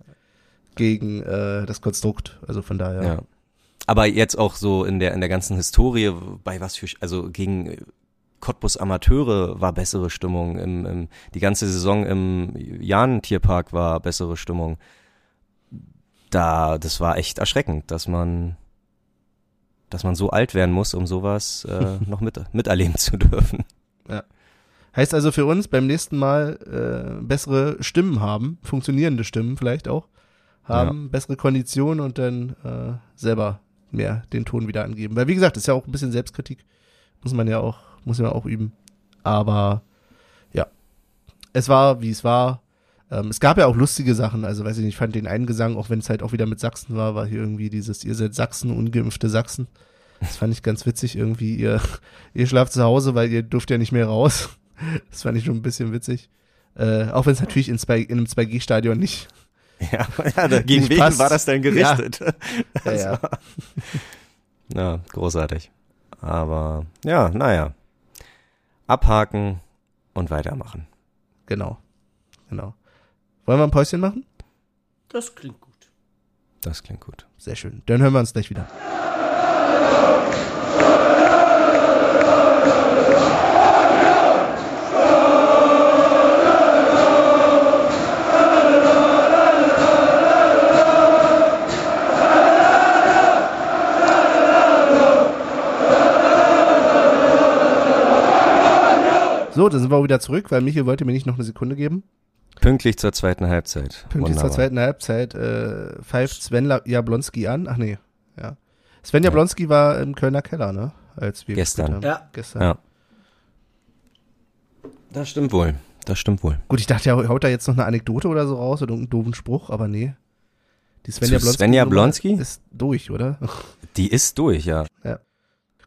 gegen äh, das Konstrukt, also von daher. Ja. Aber jetzt auch so in der in der ganzen Historie, bei was für also gegen Cottbus Amateure war bessere Stimmung, im, im, die ganze Saison im Jahn-Tierpark war bessere Stimmung. Da, das war echt erschreckend, dass man, dass man so alt werden muss, um sowas äh, [LAUGHS] noch mit, miterleben zu dürfen. Heißt also für uns beim nächsten Mal äh, bessere Stimmen haben, funktionierende Stimmen vielleicht auch, haben bessere Konditionen und dann äh, selber mehr den Ton wieder angeben. Weil wie gesagt, ist ja auch ein bisschen Selbstkritik, muss man ja auch, muss man ja auch üben. Aber ja, es war, wie es war. Ähm, es gab ja auch lustige Sachen, also weiß ich nicht, ich fand den einen Gesang, auch wenn es halt auch wieder mit Sachsen war, war hier irgendwie dieses, ihr seid Sachsen, ungeimpfte Sachsen. Das fand ich ganz witzig, irgendwie, ihr, [LAUGHS] ihr schlaft zu Hause, weil ihr dürft ja nicht mehr raus. [LAUGHS] Das fand ich schon ein bisschen witzig. Äh, auch wenn es natürlich in, zwei, in einem 2G-Stadion nicht. [LAUGHS] Ja, ja gegen wen war das denn gerichtet? Ja, ja. Ja, großartig. Aber ja, naja. Abhaken und weitermachen. Genau. Genau. Wollen wir ein Päuschen machen? Das klingt gut. Das klingt gut. Sehr schön. Dann hören wir uns gleich wieder. So, dann sind wir auch wieder zurück, weil Michael wollte mir nicht noch eine Sekunde geben. Pünktlich zur zweiten Halbzeit. Pünktlich zur Wunderbar. zweiten Halbzeit äh, pfeift Sven Jablonski an. Ach nee, ja. Sven Jablonski war im Kölner Keller, ne? Als wir Gestern. Ja. Gestern. Ja. Das stimmt wohl. Das stimmt wohl. Gut, ich dachte, er haut da jetzt noch eine Anekdote oder so raus oder irgendeinen doofen Spruch, aber nee. Die Sven Zu Jablonski, Sven Jablonski? ist durch, oder? Die ist durch, ja.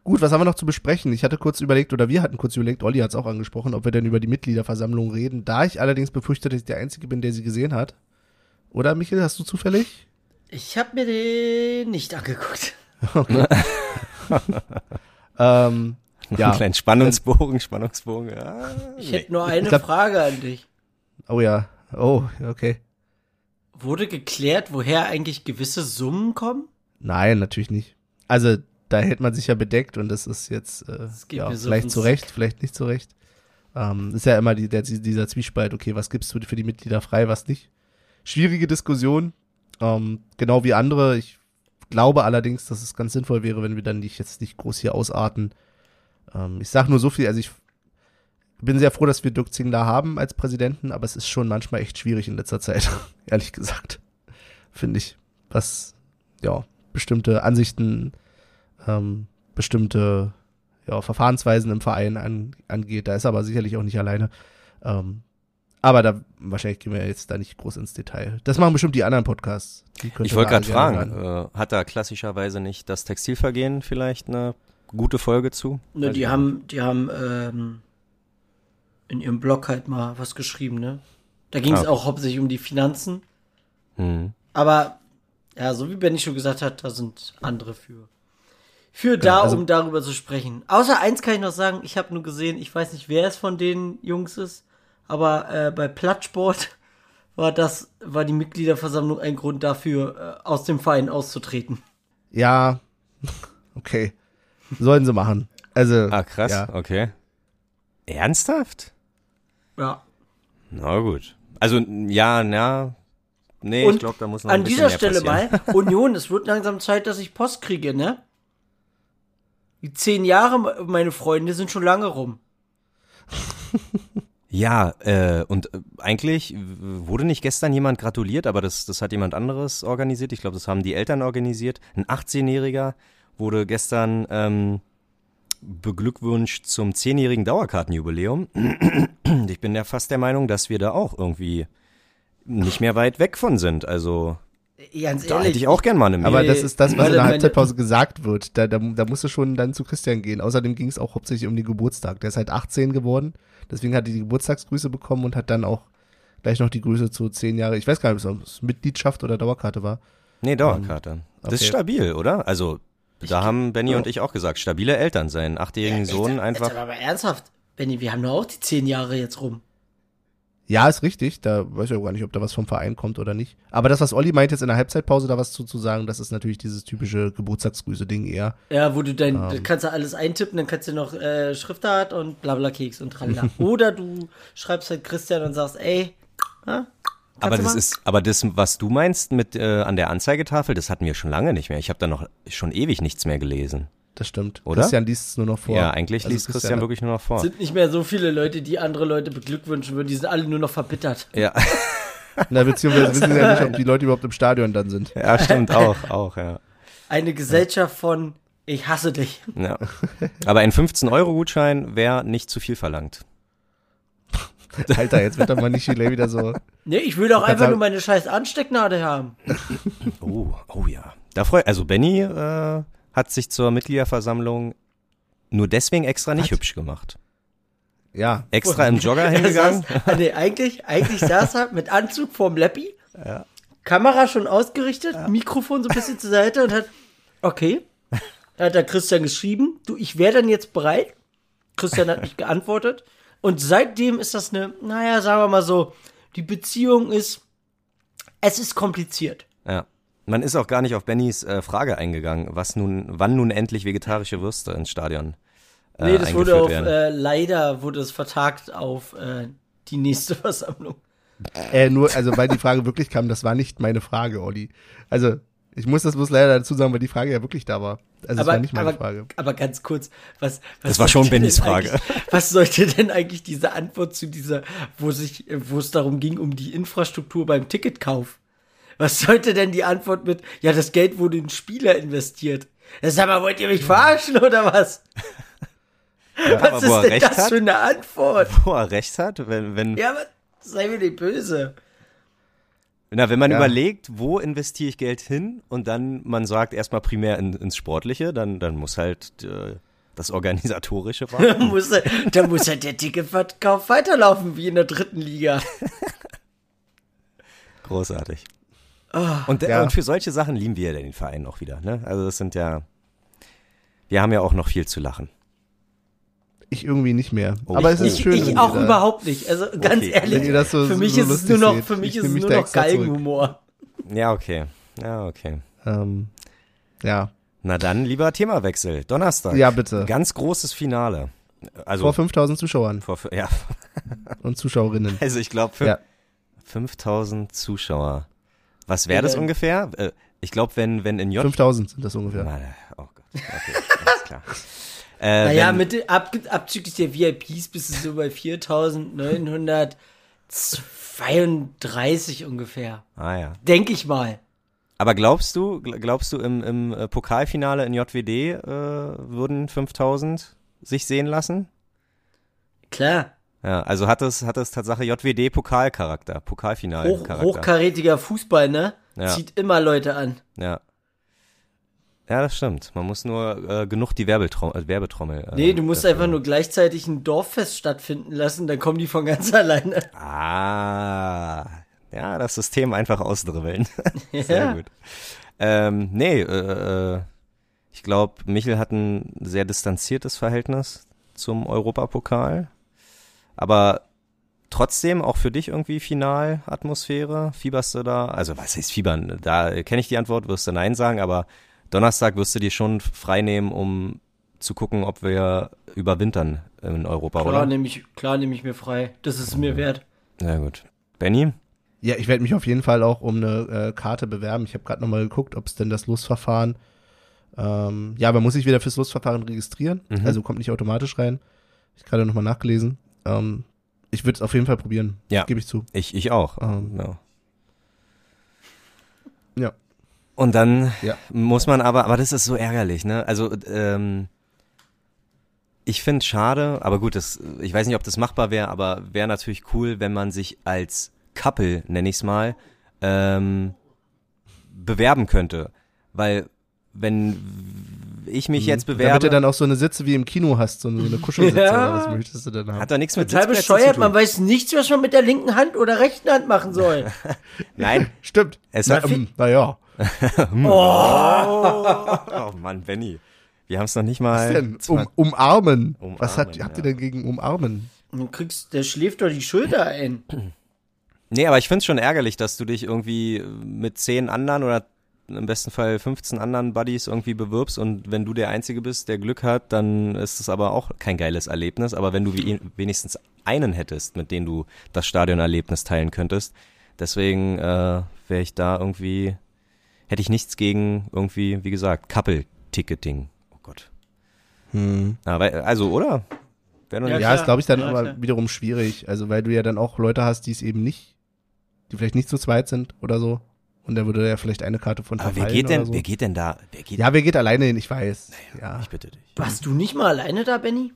Gut, was haben wir noch zu besprechen? Ich hatte kurz überlegt, oder wir hatten kurz überlegt, Olli hat es auch angesprochen, ob wir denn über die Mitgliederversammlung reden. Da ich allerdings befürchte, dass ich der Einzige bin, der sie gesehen hat. Oder, Michael, hast du zufällig? Ich habe mir den nicht angeguckt. [LAUGHS] Ähm, Noch Ja. einen kleinen Spannungsbogen, Spannungsbogen. Ja, Ich nee. hätte nur eine glaub- Frage an dich. oh ja. Oh, okay. Wurde geklärt, woher eigentlich gewisse Summen kommen? Nein, natürlich nicht. Also, da hält man sich ja bedeckt und das ist jetzt äh, ja, so vielleicht den zu Recht, vielleicht nicht zu Recht. Ähm, ist ja immer die, der, dieser Zwiespalt, okay, was gibst du für die Mitglieder frei, was nicht. Schwierige Diskussion, ähm, genau wie andere. Ich glaube allerdings, dass es ganz sinnvoll wäre, wenn wir dann nicht jetzt nicht groß hier ausarten. Ähm, ich sag nur so viel, also ich bin sehr froh, dass wir Dirk Zingler haben als Präsidenten, aber es ist schon manchmal echt schwierig in letzter Zeit, [LAUGHS] ehrlich gesagt. Finde ich. Was, ja, bestimmte Ansichten, ähm, bestimmte ja, Verfahrensweisen im Verein an, angeht. Da ist er aber sicherlich auch nicht alleine. Ähm, aber da wahrscheinlich gehen wir jetzt da nicht groß ins Detail. Das machen bestimmt die anderen Podcasts. Die Ich wollte gerade fragen, äh, hat da klassischerweise nicht das Textilvergehen vielleicht eine gute Folge zu? Ne, die haben, die haben ähm, in ihrem Blog halt mal was geschrieben, ne? Da ging es Ah. auch hauptsächlich um die Finanzen. Hm. Aber ja, so wie Benny schon gesagt hat, da sind andere für. Für da, also- um darüber zu sprechen. Außer eins kann ich noch sagen, ich habe nur gesehen, ich weiß nicht, wer es von den Jungs ist, aber äh, bei Plattsport [LAUGHS] war das, war die Mitgliederversammlung ein Grund dafür, äh, aus dem Verein auszutreten. Ja, [LAUGHS] okay. Sollen sie machen. Also, Ah, krass, Ja. okay. Ernsthaft? Ja. Na gut. Also, ja, na, nee, Und ich glaube, da muss noch ein An dieser Stelle mal, [LAUGHS] Union, es wird langsam Zeit, dass ich Post kriege, ne? Die zehn Jahre, meine Freunde, sind schon lange rum. [LAUGHS] Ja, äh, und äh, eigentlich wurde nicht gestern jemand gratuliert, aber das, das hat jemand anderes organisiert. Ich glaube, das haben die Eltern organisiert. Ein 18-Jähriger wurde gestern ähm, beglückwünscht zum 10-jährigen Dauerkartenjubiläum. [CLEARS THROAT] Ich bin ja fast der Meinung, dass wir da auch irgendwie nicht mehr weit weg von sind. Also Ganz da ehrlich. hätte ich auch gern mal eine Mail. Aber das ist das, was in der Halbzeitpause gesagt wird. Da, da, da musst du schon dann zu Christian gehen. Außerdem ging es auch hauptsächlich um den Geburtstag. Der ist halt 18 geworden. Deswegen hat er die Geburtstagsgrüße bekommen und hat dann auch gleich noch die Grüße zu 10 Jahre. Ich weiß gar nicht, ob es Mitgliedschaft oder Dauerkarte war. Nee, Dauerkarte. Das ist okay. stabil, oder? Also, da haben Benny und ich auch gesagt, stabile Eltern, seinen achtjährigen Sohn Jetzt, einfach. Jetzt aber ernsthaft, Benny, wir haben doch auch die zehn Jahre jetzt rum. Ja, ist richtig. Da weiß ich auch gar nicht, ob da was vom Verein kommt oder nicht. Aber das, was Olli meint, jetzt in der Halbzeitpause da was zu, zu sagen, das ist natürlich dieses typische Geburtstagsgrüße-Ding eher. Ja, wo du dein, Ähm. da kannst du alles eintippen, dann kannst du noch äh, Schriftart und blabla Keks und tralala. [LAUGHS] Oder du schreibst halt Christian und sagst, ey, ha? Aber das ist, aber das, was du meinst mit äh, an der Anzeigetafel, das hatten wir schon lange nicht mehr. Ich habe da noch schon ewig nichts mehr gelesen. Das stimmt. Oder? Christian liest es nur noch vor. Ja, eigentlich Also liest Christian, wirklich nur noch vor. sind nicht mehr so viele Leute, die andere Leute beglückwünschen würden, die sind alle nur noch verbittert. Ja, [LAUGHS] Na, beziehungsweise wissen sie ja nicht, ob [LAUGHS] die Leute überhaupt im Stadion dann sind. ja, stimmt auch, auch, ja. Eine Gesellschaft von ich hasse dich. ja. Aber ein 15-Euro-Gutschein wäre nicht zu viel verlangt. [LAUGHS] Alter, jetzt wird doch mal nicht Chile wieder so. Nee, ich will doch einfach sagen- nur meine scheiß Anstecknadel haben. Oh, oh ja. Da freu, also Benny äh, hat sich zur Mitgliederversammlung nur deswegen extra nicht Was? hübsch gemacht. Ja, Extra im [LAUGHS] Jogger Er hingegangen. saß, ah, nee, eigentlich, eigentlich saß er mit Anzug vorm Leppi, Kamera schon ausgerichtet, Mikrofon so ein bisschen zur Seite und hat, okay, da hat der Christian geschrieben, du, ich wäre dann jetzt bereit. Christian hat nicht geantwortet. Und seitdem ist das eine, naja, sagen wir mal so, die Beziehung ist, es ist kompliziert. Ja. Man ist auch gar nicht auf Bennys äh, Frage eingegangen, was nun, wann nun endlich vegetarische Würste ins Stadion äh, Nee, das wurde auf, äh, leider wurde es vertagt auf äh, die nächste [LAUGHS] Versammlung. äh, nur, also weil die Frage wirklich kam, das war nicht meine Frage, Olli. Also, ich muss das bloß leider dazu sagen, weil die Frage ja wirklich da war. Also, das war nicht meine aber, Frage. aber ganz kurz, was, was Das war schon sollte Bennys denn Frage. eigentlich- Was sollte denn eigentlich diese Antwort zu dieser, wo sich, wo es darum ging, um die Infrastruktur beim Ticketkauf? Was sollte denn die Antwort mit, ja, das Geld wurde in Spieler investiert? Sag mal, wollt ihr mich verarschen oder was? [LAUGHS] aber was wo er ist denn das hat? für eine Antwort? [LAUGHS] Wo er recht hat, wenn, wenn, Ja, aber sei mir nicht böse. na, wenn man Ja. überlegt, wo investiere ich Geld hin und dann man sagt erstmal primär in, ins Sportliche, dann, dann muss halt äh, das Organisatorische Da [LAUGHS] warten. muss, da muss halt der Ticketverkauf weiterlaufen, wie in der dritten Liga. Großartig. Und, Ja. und für solche Sachen lieben wir ja den Verein auch wieder. Ne? Also das sind ja, wir haben ja auch noch viel zu lachen. Ich irgendwie nicht mehr. Oh. Aber es ist Ich- schön. ich auch da- überhaupt nicht. Also ganz Okay. ehrlich, so- für mich so ist es nur noch, für mich Ich ist es nur noch. Galgenhumor. Ja, okay. Ja, okay. Ähm, ja. Na dann, lieber Themawechsel. Donnerstag. Ja, bitte. Ganz großes Finale. Also Vor 5000 Zuschauern vor, ja, und Zuschauerinnen. [LAUGHS] also ich glaube Ja. 5000 Zuschauer. Was wäre das ungefähr? Äh, Ich glaube, wenn wenn in J 5000 sind das ungefähr. Na, oh Gott. Okay, [LAUGHS] alles klar. Äh, Naja, wenn- mit, ab, abzüglich der VIPs bist du so bei 4.932 ungefähr. Ah ja. Denke ich mal. Aber glaubst du, gl- glaubst du im, im äh, Pokalfinale in JWD äh, würden 5000 sich sehen lassen? Klar. Ja, also hat es, hat es Tatsache JWD Pokalcharakter, Hoch, Pokalfinalcharakter. hochkarätiger Fußball, ne? Ja. Zieht immer Leute an. Ja. Ja, das stimmt. Man muss nur äh, genug die Werbetrommel. Äh, Werbetrommel äh, Nee, du musst einfach nur gleichzeitig ein Dorffest stattfinden lassen, dann kommen die von ganz [LAUGHS] alleine. Ah, ja, das System einfach ausdribbeln. [LAUGHS] Sehr Ja. gut. Ähm, nee, äh, äh, ich glaube, Michel hat ein sehr distanziertes Verhältnis zum Europapokal. Aber trotzdem auch für dich irgendwie Finalatmosphäre? Fieberst du da? Also was heißt fiebern? Da kenne ich die Antwort, wirst du Nein sagen, aber Donnerstag wirst du dir schon frei nehmen, um zu gucken, ob wir überwintern in Europa, Klar oder? nehme ich, klar nehme ich mir frei. Das ist mir wert. Na gut. Benny? Ja, ich werde mich auf jeden Fall auch um eine äh, Karte bewerben. Ich habe gerade nochmal geguckt, ob es denn das Losverfahren. Ähm, ja, aber muss ich wieder fürs Losverfahren registrieren. Mhm. Also kommt nicht automatisch rein. Ich gerade nochmal nachgelesen. Ähm, ich würde es auf jeden Fall probieren. Ja. Gebe ich zu. Ich, ich auch. Ähm. ja. Ja. Und dann Ja. muss man aber, aber das ist so ärgerlich, ne? Also, ähm, ich finde schade, aber gut, das, ich weiß nicht, ob das machbar wäre, aber wäre natürlich cool, wenn man sich als Couple, nenne ich es mal, ähm, bewerben könnte. Weil, wenn ich mich jetzt Damit bewerbe, du dann auch so eine Sitze wie im Kino hast, so eine, Kuschelsitze Ja. oder was möchtest du denn haben? hat doch nichts mit Total bescheuert, man weiß nichts, was man mit der linken Hand oder rechten Hand machen soll. [LAUGHS] Nein, [LAUGHS] Stimmt. Es Na, hat- ähm, naja. [LAUGHS] oh Mann, Benny. Wir haben es noch nicht mal. Was denn? Um, umarmen. Was hat, Umarmen, habt ihr ja. denn gegen umarmen? Du kriegst, der schläft doch die Schulter ein. Nee, aber ich find's schon ärgerlich, dass du dich irgendwie mit zehn anderen oder im besten Fall 15 anderen Buddies irgendwie bewirbst und wenn du der Einzige bist, der Glück hat, dann ist es aber auch kein geiles Erlebnis. Aber wenn du wie, wenigstens einen hättest, mit dem du das Stadionerlebnis teilen könntest, deswegen äh, wäre ich da irgendwie, hätte ich nichts gegen irgendwie, wie gesagt, Couple-Ticketing. Oh Gott. Hm. Aber, also, oder? Ja, Ja, klar. ist, glaube ich, dann Ja, aber klar. wiederum schwierig. Also, weil du ja dann auch Leute hast, die es eben nicht, die vielleicht nicht zu zweit sind oder so. Und da würde ja vielleicht eine Karte von aber wer geht denn, so. wer geht denn da? Wer geht Ja, wer geht alleine hin? Ich weiß. Ja, Ich bitte dich. Warst du nicht mal alleine da, Benny?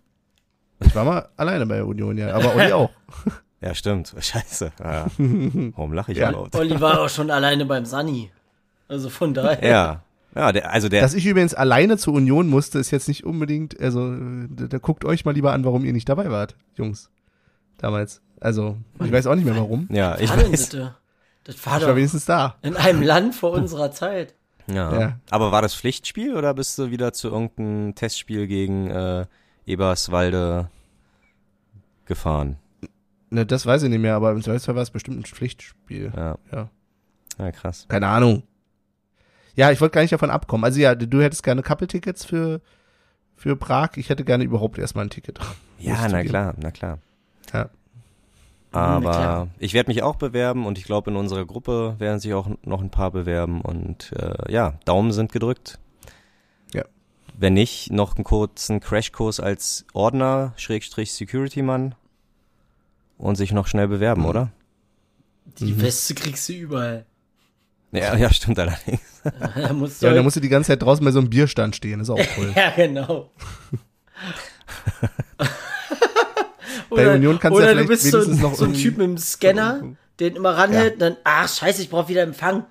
ich war mal alleine bei Union, ja. Aber Olli auch. [LAUGHS] Ja, stimmt. [LAUGHS] Scheiße. Ja. Warum lache ich Ja. überhaupt? Olli war auch schon alleine beim Sunny. Also von daher. Ja. Ja, der, also der, Dass ich übrigens alleine zur Union musste, ist jetzt nicht unbedingt, also, äh, da, da guckt euch mal lieber an, warum ihr nicht dabei wart, Jungs. Damals. Also, ich weiß auch nicht mehr warum. ja, ich war weiß. bitte? Das war Ich war doch wenigstens da. in einem Land vor unserer Zeit. Ja. Ja. Aber war das Pflichtspiel oder bist du wieder zu irgendeinem Testspiel gegen äh, Eberswalde gefahren? Ne, das weiß ich nicht mehr, aber im Zweifelsfall war es bestimmt ein Pflichtspiel. Ja. Ja. Ja, krass. Keine Ahnung. Ja, ich wollte gar nicht davon abkommen. Also ja, du hättest gerne Couple-Tickets für, für Prag. Ich hätte gerne überhaupt erstmal ein Ticket. Ja, na klar, na klar. Ja. Aber ich werde mich auch bewerben und ich glaube, in unserer Gruppe werden sich auch noch ein paar bewerben und äh, ja, Daumen sind gedrückt. Ja. Wenn nicht, noch einen kurzen Crashkurs als Ordner, Schrägstrich Security-Mann und sich noch schnell bewerben, Mhm. oder? Die Weste kriegst du überall. Ja, ja, stimmt allerdings. [LAUGHS] Da musst du Ja, dann halt- musst du die ganze Zeit draußen bei so einem Bierstand stehen. ist auch [LAUGHS] cool. ja, genau. [LAUGHS] Bei Union kannst du ja oder du vielleicht bist so noch so ein Typ mit dem Scanner, den immer ranhält und dann, ach scheiße, ich brauche wieder Empfang.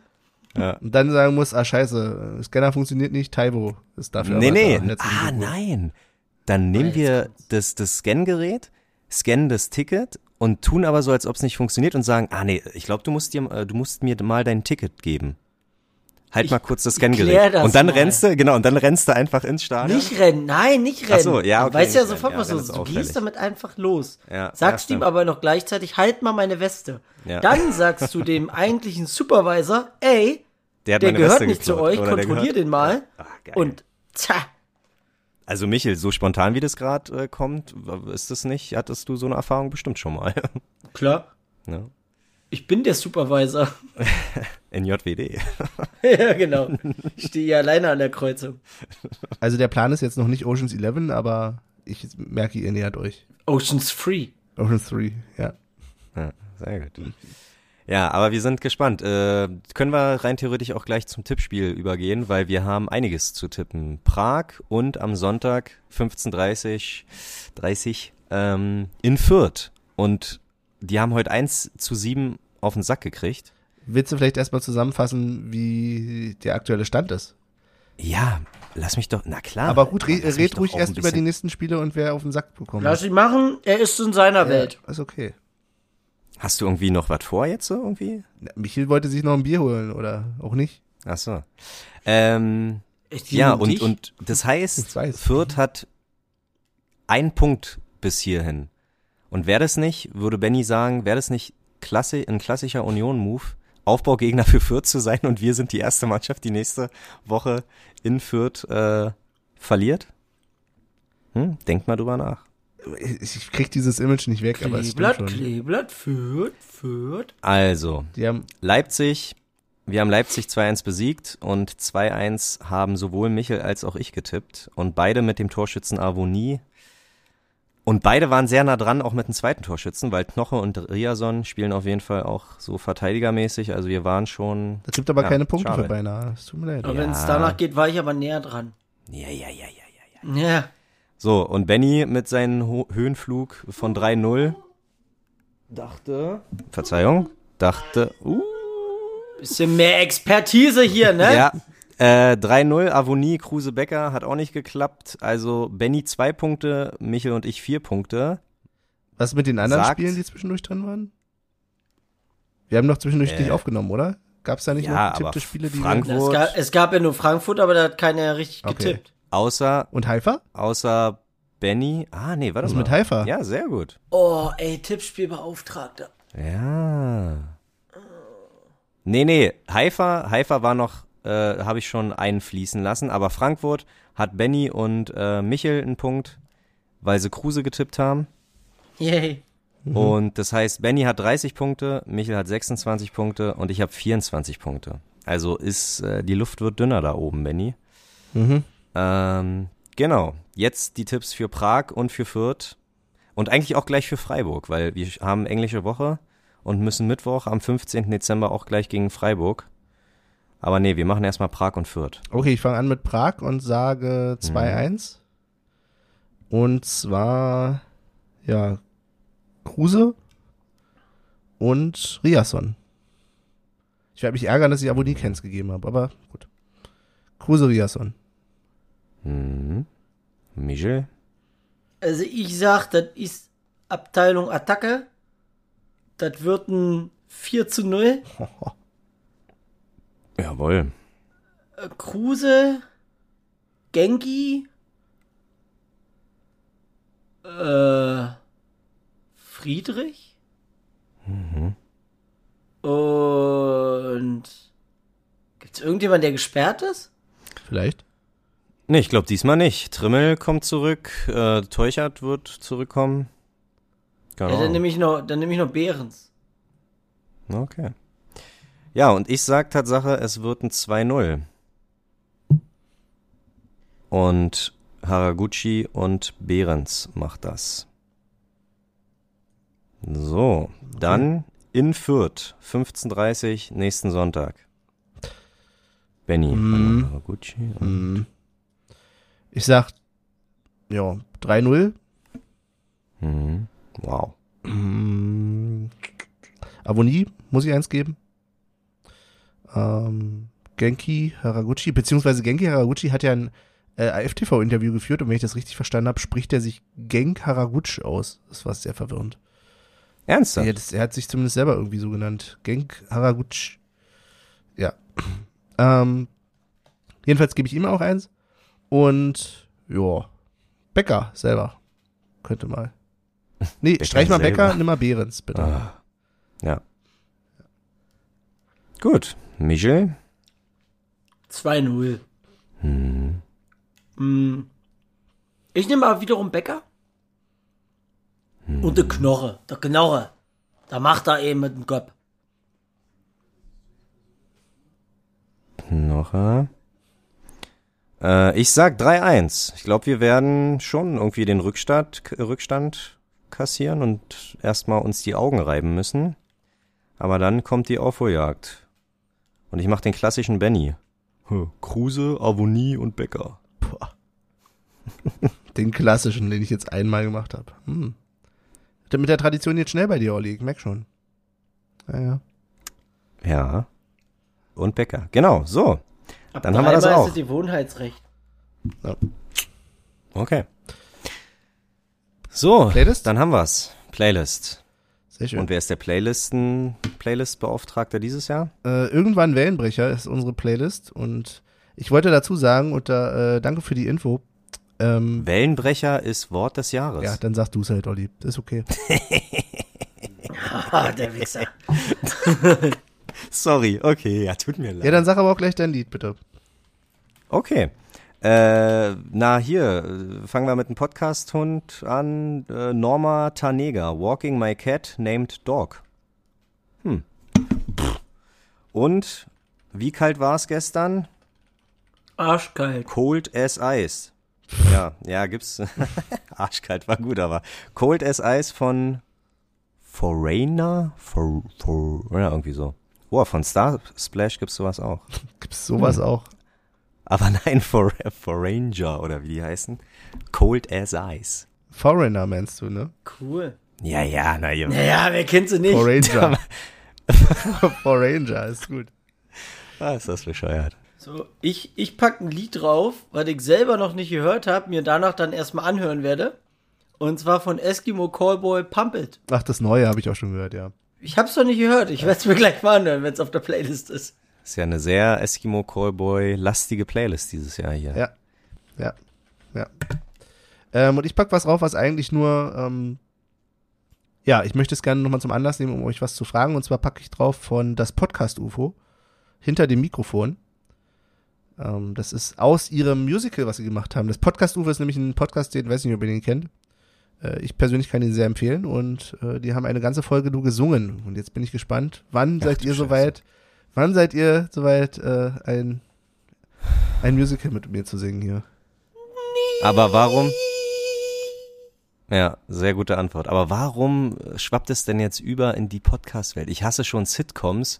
Und dann sagen musst, ah scheiße, Scanner funktioniert nicht, Taiwo ist dafür. nee, nee. da. Ah, Glückwunsch. nein. Dann nehmen wir das, das Scan-Gerät, scannen das Ticket und tun aber so, als ob es nicht funktioniert und sagen, ah nee, ich glaube, du musst dir, äh, du musst mir mal dein Ticket geben. Halt Ich- mal kurz das Scan-Gerät. Und dann mal. rennst du, genau, und dann rennst du einfach ins Stadion. Nicht rennen, nein, nicht rennen. Ach so, ja, Du okay, weißt ja sofort, was Ja, los ist. Du gehst damit einfach los. Ja, sagst ja, ihm aber noch gleichzeitig, halt mal meine Weste. Ja. Dann sagst du dem [LAUGHS] eigentlichen Supervisor, ey, Der, der gehört Weste nicht zu geklaut. euch, Oder der kontrollier den mal. Ah, geil. Und tja, Also Michel, so spontan wie das gerade äh, kommt, ist das nicht? Hattest du so eine Erfahrung bestimmt schon mal? [LAUGHS] klar. ja. Ich bin der Supervisor. [LAUGHS] In JWD. [LAUGHS] ja, genau. Ich stehe hier alleine an der Kreuzung. Also der Plan ist jetzt noch nicht Oceans 11, aber ich merke, ihr nähert euch. Oceans Free. Oceans 3, ja. Ja, sehr gut. Ja, aber wir sind gespannt. Äh, können wir rein theoretisch auch gleich zum Tippspiel übergehen, weil wir haben einiges zu tippen. Prag und am Sonntag 15.30 30 ähm, in Fürth. Und die haben heute 1 zu 7 auf den Sack gekriegt. Willst du vielleicht erstmal zusammenfassen, wie der aktuelle Stand ist? Ja, lass mich doch, na klar. Aber gut, re red ruhig erst über die nächsten Spiele und wer auf den Sack bekommt. Lass ihn machen. Er ist in seiner Welt. Ja, ist okay. Hast du irgendwie noch was vor jetzt so irgendwie? Na, Michiel wollte sich noch ein Bier holen, oder auch nicht? Ach so. Ähm, ja, und, dich. und das [LAUGHS] heißt. Fürth hat einen Punkt bis hierhin. Und wäre das nicht, würde Benny sagen, wäre das nicht klasse, ein klassischer Union-Move, Aufbaugegner für Fürth zu sein und wir sind die erste Mannschaft, die nächste Woche in Fürth äh, verliert? Hm? Denkt mal drüber nach. Ich, krieg dieses Image nicht weg, aber es stimmt Kleeblatt, schon. Kleeblatt, führt, führt. Also, Die haben, Leipzig, wir haben Leipzig 2-1 besiegt und 2-1 haben sowohl Michel als auch ich getippt und beide mit dem Torschützen Avonie. Und beide waren sehr nah dran, auch mit dem zweiten Torschützen, weil Knoche und Riason spielen auf jeden Fall auch so verteidigermäßig. Also wir waren schon. das gibt aber Ja, keine Punkte schade. für beinahe. Es tut mir leid. Aber Ja. wenn es danach geht, war ich aber näher dran. Ja, ja, ja, ja, ja. Ja. So, und Benny mit seinem Ho Höhenflug von 3-0 dachte. Verzeihung, dachte. Uh, Bisschen mehr Expertise hier, ne? Ja. Äh, 3-0, Avonie, Kruse Becker hat auch nicht geklappt. Also Benny zwei Punkte, Michel und ich vier Punkte. Was mit den anderen Sagt- Spielen, die zwischendurch drin waren? Wir haben doch zwischendurch Äh. nicht aufgenommen, oder? Gab es da nicht Ja, noch getippte Spiele, die Frank- Es gab, es gab ja nur Frankfurt, aber da hat keiner richtig Okay. getippt. Außer, Und Haifa? außer Benny. Ah, nee, warte Was mal. mit Haifa? Ja, sehr gut. Oh, ey, Tippspielbeauftragter. Ja. Nee, nee, Haifa, Haifa war noch, äh, habe ich schon einfließen lassen, aber Frankfurt hat Benny und äh, Michel einen Punkt, weil sie Kruse getippt haben. Yay. Und das heißt, Benny hat 30 Punkte, Michel hat 26 Punkte und ich habe 24 Punkte. Also ist, äh, die Luft wird dünner da oben, Benny. Mhm. Ähm, genau. Jetzt die Tipps für Prag und für Fürth. Und eigentlich auch gleich für Freiburg, weil wir haben englische Woche und müssen Mittwoch am 15. Dezember auch gleich gegen Freiburg. Aber nee, wir machen erstmal Prag und Fürth. Okay, ich fange an mit Prag und sage 2-1. Und zwar, ja, Kruse und Riasson. Ich werde mich ärgern, dass ich Abo nie Kens gegeben habe, aber gut. Kruse, Riasson. Mhm. Michel? Also ich sag, das ist Abteilung Attacke. Das wird ein 4 zu 0. [LAUGHS] Jawohl. Äh, Kruse, Genki, äh, Friedrich und gibt's irgendjemand, der gesperrt ist? Vielleicht. Nee, ich glaube diesmal nicht. Trimmel kommt zurück, äh, Teuchert wird zurückkommen. Genau. Ja, dann nehme ich noch, dann nehme ich noch Behrens. Okay. Ja, und ich sag Tatsache, es wird ein 2-0. Und Haraguchi und Behrens macht das. So, dann in Fürth, 15.30 nächsten Sonntag. Benny, Mhm. Haraguchi und Mhm. Ich sag, ja, 3-0. Mhm. Wow. Mm, Avonie, muss ich eins geben. Ähm, Genki Haraguchi, beziehungsweise Genki Haraguchi hat ja ein äh, AFTV-Interview geführt und wenn ich das richtig verstanden habe, spricht er sich Genk Haraguchi aus. Das war sehr verwirrend. Ernsthaft? Ja, das, er hat sich zumindest selber irgendwie so genannt. Genk Haraguchi. Ja. Ähm, jedenfalls gebe ich ihm auch eins. Und, ja, Becker selber. Könnte mal. Nee, Becker streich mal selber. Becker, nimm mal Behrens, bitte. Ah. Ja. Gut. Michel? 2-0. Hm. Hm. Ich nehme aber wiederum Bäcker. Hm. Und der Knorre. Der Knorre. Da macht er eben mit dem Kopf. Knorre. Äh, ich sag 3-1. Ich glaube, wir werden schon irgendwie den Rückstand, Rückstand kassieren und erstmal uns die Augen reiben müssen. Aber dann kommt die Aufholjagd. Und ich mach den klassischen Benny. Hm, Kruse, Avonie und Becker. [LAUGHS] Den klassischen, den ich jetzt einmal gemacht habe. Hm. Mit der Tradition jetzt schnell bei dir, Olli. Ich merk schon. Ja, ja. Ja. Und Becker. Genau, so. Ab Dann haben wir das auch. ist es Gewohnheitsrecht. Okay. So, Playlist? dann haben wir's. Playlist. Sehr schön. Und wer ist der Playlisten, Playlist-Beauftragter dieses Jahr? äh, irgendwann Wellenbrecher ist unsere Playlist und ich wollte dazu sagen, und da, äh, danke für die Info. Ähm, Wellenbrecher ist Wort des Jahres. ja, dann sagst du es halt, Olli. Ist okay. [LAUGHS] Ah, der Wichser. [LAUGHS] Sorry, okay, ja, tut mir leid. Ja, dann sag aber auch gleich dein Lied, bitte. Okay. Äh, na hier, äh, fangen wir mit dem Podcast-Hund an. Äh, Norma Tanega, Walking My Cat Named Dog. Hm. Und wie kalt war es gestern? Arschkalt. Cold as Ice. Ja, ja, gibt's. [LAUGHS] Arschkalt war gut, aber Cold as Ice von Foreigner? For, for, ja, irgendwie so. Oh, von Star Splash gibt's sowas auch. [LAUGHS] Gibt's sowas Hm. auch? Aber [LAUGHS] nein, for, Foranger oder wie die heißen. Cold as Ice. Foreigner meinst du, ne? Cool. Ja, ja, na ja. Naja, wer kennt sie nicht? Foranger. [LAUGHS] [LAUGHS] Foranger ist gut. Ah, ist das bescheuert. So, ich, ich pack ein Lied drauf, was ich selber noch nicht gehört habe, mir danach dann erstmal anhören werde. Und zwar von Eskimo Callboy Pump It. Ach, das Neue habe ich auch schon gehört, ja. Ich hab's noch nicht gehört. Ich werde es mir gleich mal anhören, wenn es auf der Playlist ist. Ist ja eine sehr Eskimo Callboy lastige Playlist dieses Jahr hier. Ja. Ja. Ja. Ähm, und ich pack was drauf, was eigentlich nur, ähm, ja, ich möchte es gerne nochmal zum Anlass nehmen, um euch was zu fragen. Und zwar packe ich drauf von das Podcast UFO hinter dem Mikrofon. Ähm, das ist aus ihrem Musical, was sie gemacht haben. Das Podcast UFO ist nämlich ein Podcast, den weiß nicht, ob ihr den kennt. Äh, ich persönlich kann ihn sehr empfehlen und äh, die haben eine ganze Folge nur gesungen. Und jetzt bin ich gespannt, wann Ach seid ihr Scheiße. Wann seid ihr soweit, äh, ein, ein Musical mit mir zu singen hier? Aber warum? Ja, sehr gute Antwort. Aber warum schwappt es denn jetzt über in die Podcast-Welt? Ich hasse schon Sitcoms,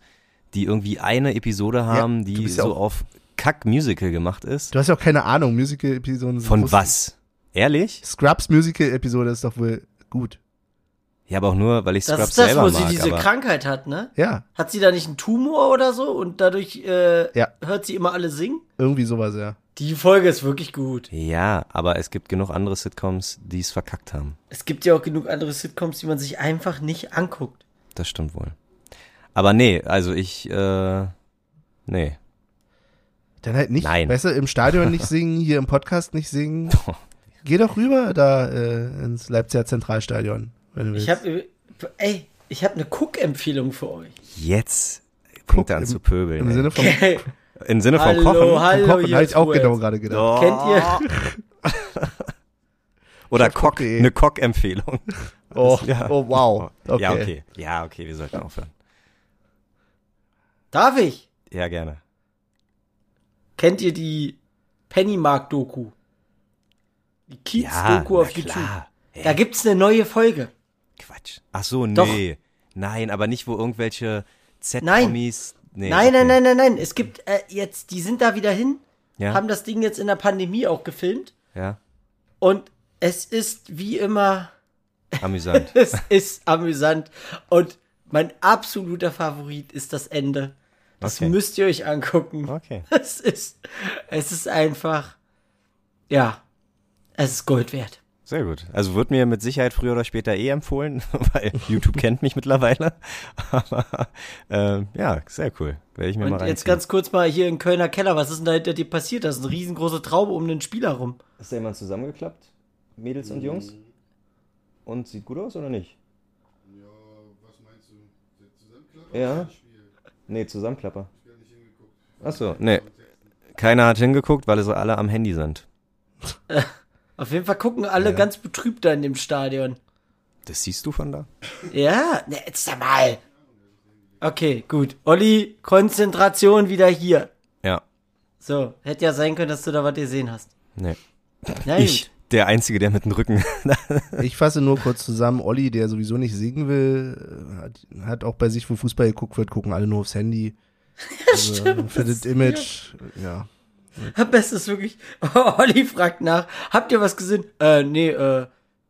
die irgendwie eine Episode haben, du die ja so auf Kack-Musical gemacht ist. Du hast ja auch keine Ahnung, Musical-Episoden sind Von was? Ehrlich? Scrubs Musical-Episode ist doch wohl gut. Ja, aber auch nur, weil ich Das Scrubs ist das, selber wo sie mag. diese aber Krankheit hat, ne? Ja, Hat sie da nicht einen Tumor oder so und dadurch äh, Ja. hört sie immer alle singen? irgendwie sowas, ja. Die Folge ist wirklich gut. ja, aber es gibt genug andere Sitcoms, die es verkackt haben. Es gibt ja auch genug andere Sitcoms, die man sich einfach nicht anguckt. Das stimmt wohl. Aber nee, also ich, äh, nee. Dann halt nicht, Nein. weißt du, im Stadion nicht [LAUGHS] singen, hier im Podcast nicht singen. Geh doch rüber da äh, ins Leipziger Zentralstadion. Ich habe, ey, ich habe eine Cook-Empfehlung für euch. Jetzt fängt er an im- zu pöbeln. Im ey. Sinne von Okay. [LAUGHS] Im Sinne von Hallo, Kochen. hallo, Kochen, hier habe ich auch genau gerade gedacht. Oh. Kennt ihr? [LAUGHS] Oder Koch.de. eine Kock-Empfehlung. [LAUGHS] Oh, Ja. oh, wow. Okay. Ja, okay. Ja, okay, wir sollten aufhören. Darf ich? Ja, gerne. Kennt ihr die Pennymark-Doku? Die Kiez-Doku auf na YouTube. klar. Da gibt's eine neue Folge. Quatsch. Ach so, Doch. nee. Nein, aber nicht, wo irgendwelche Z-Promis... Nee, nein, okay. nein, nein, nein, nein. Es gibt äh, jetzt, die sind da wieder hin, Ja, haben das Ding jetzt in der Pandemie auch gefilmt. ja, Und es ist wie immer, amüsant. [LAUGHS] es ist amüsant. Und mein absoluter Favorit ist das Ende. Das Okay. müsst ihr euch angucken. Okay. [LAUGHS] Es ist, es ist einfach, ja, es ist Gold wert. Sehr gut. Also wird mir mit Sicherheit früher oder später eh empfohlen, [LAUGHS] weil YouTube kennt mich mittlerweile. [LAUGHS] Aber ähm, ja, sehr cool. Werde ich mir mal Und reinziehen. jetzt ganz kurz mal hier im Kölner Keller, was ist denn da hinter dir passiert? Da ist eine riesengroße Traube um den Spieler rum. Ist da jemand zusammengeklappt? Mädels und Jungs? Und sieht gut aus oder nicht? Ja, was meinst du? Zusammenklapper? Ja. Nee, Zusammenklapper. Achso, nee. Keiner hat hingeguckt, weil sie alle am Handy sind. [LAUGHS] Auf jeden Fall gucken alle ganz betrübt da in dem Stadion. Das siehst du von da? Ja, ne, jetzt mal. Okay, gut. Olli, Konzentration wieder hier. Ja. So, hätte ja sein können, dass du da was gesehen hast. Nee. Na Ich, der Einzige, der mit dem Rücken. [LAUGHS] Ich fasse nur kurz zusammen, Olli, der sowieso nicht singen will, hat, hat auch bei sich, wo Fußball geguckt wird, gucken alle nur aufs Handy. [LAUGHS] Also, stimmt, Für das das Image, ja. Am besten ist wirklich, [LAUGHS] Olli fragt nach, habt ihr was gesehen? Äh, nee, äh,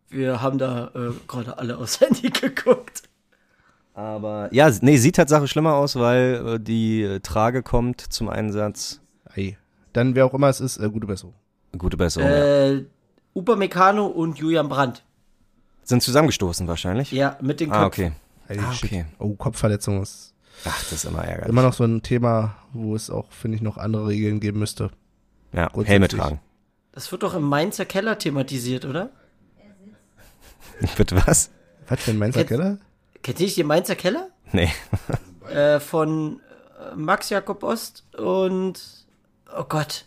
wir haben da äh, gerade alle aufs Handy geguckt. Aber ja, nee, sieht Tatsache schlimmer aus, weil äh, die äh, Trage kommt zum Einsatz. Ei. Dann, wer auch immer es ist, äh, gute Besserung. Gute Besserung. ja. Äh, Upamecano und Julian Brandt. Sind zusammengestoßen wahrscheinlich? Ja, mit den Ah, Köpfen. okay. Ey, Ah, okay. Oh, Kopfverletzung ist Ach, das ist immer ärgerlich. immer noch so ein Thema, wo es auch, finde ich, noch andere Regeln geben müsste. ja. Helme tragen. Das wird doch im Mainzer Keller thematisiert, oder? [LAUGHS] Bitte was? Was für ein Mainzer Jetzt- Keller? Kennt ihr nicht den Mainzer Keller? Nee. [LAUGHS] Äh, von äh, Max Jakob Ost und, oh Gott,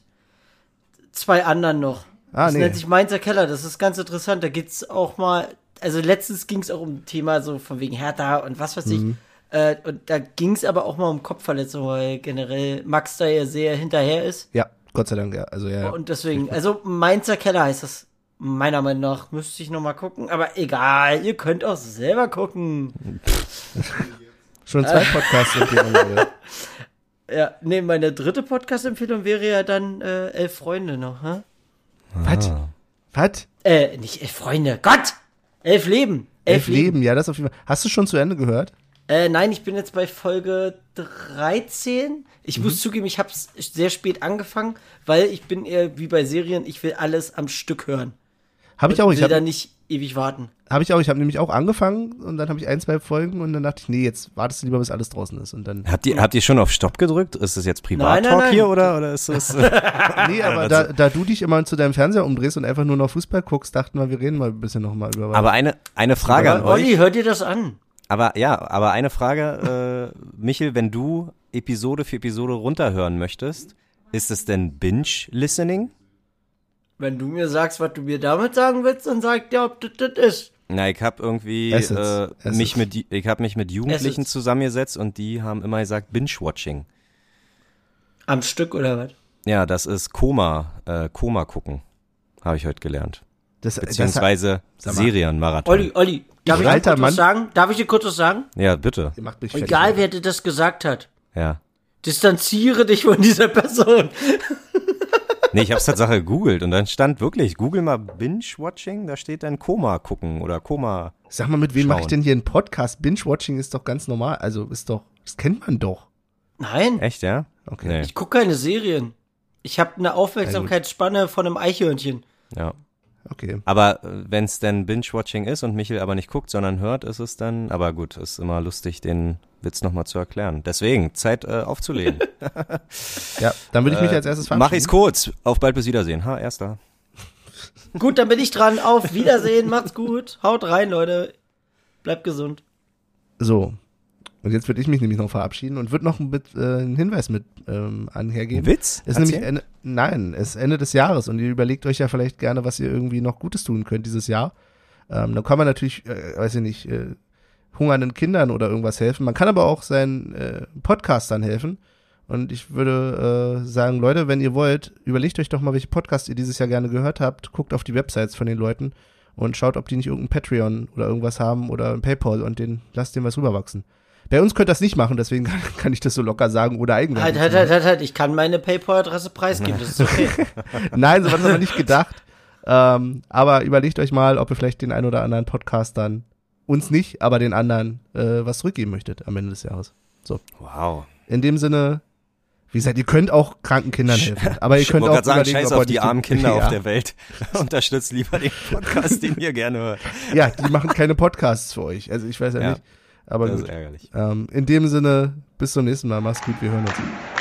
zwei anderen noch. Ah, das nee. nennt sich Mainzer Keller, das ist ganz interessant. Da geht's auch mal, also letztens ging's auch um ein Thema so von wegen Hertha und was weiß ich. Mhm. Äh, und da ging's aber auch mal um Kopfverletzungen, weil generell Max da ja sehr hinterher ist. Ja, Gott sei Dank, ja. Also, ja. Und deswegen, also Mainzer Keller heißt das. Meiner Meinung nach müsste ich noch mal gucken, aber egal, ihr könnt auch selber gucken. [LAUGHS] Schon zwei Podcasts empfehlen, Leute. [LAUGHS] Ja, nee, meine dritte Podcast-Empfehlung wäre ja dann äh, Elf Freunde noch, hä? Was? Was? Äh, nicht Elf Freunde, Gott! Elf Leben! Elf Leben, ja, das auf jeden Fall. Hast du schon zu Ende gehört? Äh, nein, ich bin jetzt bei Folge 13. Ich Mhm. muss zugeben, ich habe sehr spät angefangen, weil ich bin eher wie bei Serien, ich will alles am Stück hören. Habe ich auch. Ich will da habe nicht ewig warten. hab ich auch. Ich habe nämlich auch angefangen und dann habe ich ein, zwei Folgen und dann dachte ich, nee, jetzt wartest du lieber, bis alles draußen ist. Und dann. Habt ihr, habt ihr schon auf Stopp gedrückt? Ist das jetzt Privattalk hier oder, oder ist das. [LAUGHS] [LAUGHS] Nee, aber da, da du dich immer zu deinem Fernseher umdrehst und einfach nur noch Fußball guckst, dachten wir, wir reden mal ein bisschen nochmal über was. aber eine, eine Frage an Olli, euch. hör dir das an. Aber ja, aber eine Frage, äh, Michel, wenn du Episode für Episode runterhören möchtest, ist es denn Binge-Listening? Wenn du mir sagst, was du mir damit sagen willst, dann sag dir, ob das das ist. Na, ich habe irgendwie äh, mich mit ich habe mich mit Jugendlichen zusammengesetzt und die haben immer gesagt Binge-Watching. Am Stück oder was? Ja, das ist Koma, äh, Koma gucken, habe ich heute gelernt. das, Beziehungsweise. Serienmarathon. Olli, Olli, darf ich dir Alter kurz Mann. was sagen? Darf ich dir kurz was sagen? Ja, bitte. ihr macht mich fertig. Egal, wer dir das gesagt hat. Ja. Distanziere dich von dieser Person. Nee, ich habe es Tatsache gegoogelt und dann stand wirklich, google mal Binge-Watching, da steht dann Koma gucken oder Koma. Sag mal, mit wem mache ich denn hier einen Podcast? Binge-Watching ist doch ganz normal. Also ist doch, das kennt man doch. Nein, Echt, ja? Okay. Nee, ich gucke keine Serien. Ich habe eine Aufmerksamkeitsspanne von einem Eichhörnchen. ja. Okay. Aber wenn es denn Binge-Watching ist und Michel aber nicht guckt, sondern hört, ist es dann, aber gut, ist immer lustig, den Witz nochmal zu erklären. Deswegen, Zeit äh, aufzulegen. [LAUGHS] Ja, dann würde ich mich als erstes Mach ich's kurz. Auf bald bis Wiedersehen. Ha, erster. [LAUGHS] Gut, dann bin ich dran. Auf Wiedersehen, macht's gut. Haut rein, Leute. Bleibt gesund. So. Und jetzt würde ich mich nämlich noch verabschieden und würde noch ein mit, äh, einen Hinweis mit ähm, anhergeben. Witz? Es ist nämlich. Ende, nein, es ist Ende des Jahres und ihr überlegt euch ja vielleicht gerne, was ihr irgendwie noch Gutes tun könnt dieses Jahr. Ähm, dann kann man natürlich, äh, weiß ich nicht, äh, hungernden Kindern oder irgendwas helfen. Man kann aber auch seinen äh, Podcastern helfen. Und ich würde äh, sagen, Leute, wenn ihr wollt, überlegt euch doch mal, welche Podcasts ihr dieses Jahr gerne gehört habt. Guckt auf die Websites von den Leuten und schaut, ob die nicht irgendein Patreon oder irgendwas haben oder ein PayPal und den lasst den was rüberwachsen. Bei uns könnt ihr das nicht machen, deswegen kann, [LAUGHS] kann ich das so locker sagen oder Halt, Eigenwerbung. halt, halt, halt, halt. Ich kann meine PayPal-Adresse preisgeben. Das ist okay. [LAUGHS] Nein, so war das aber nicht gedacht. Ähm, aber überlegt euch mal, ob ihr vielleicht den einen oder anderen Podcast dann uns nicht, aber den anderen äh, was zurückgeben möchtet am Ende des Jahres. Wow. In dem Sinne, wie gesagt, ihr könnt auch kranken Kindern helfen, aber ihr Ich könnt wollte auch gerade sagen, überlegen, scheiß ob auf ihr die armen [LAUGHS] Kinder ja, auf der Welt. Unterstützt lieber den Podcast, den ihr gerne hört. Ja, die machen keine Podcasts für euch. Also ich weiß ja, Ja. nicht. Aber Das gut. ist ärgerlich. Ähm, in dem Sinne, bis zum nächsten Mal. Mach's gut, wir hören uns.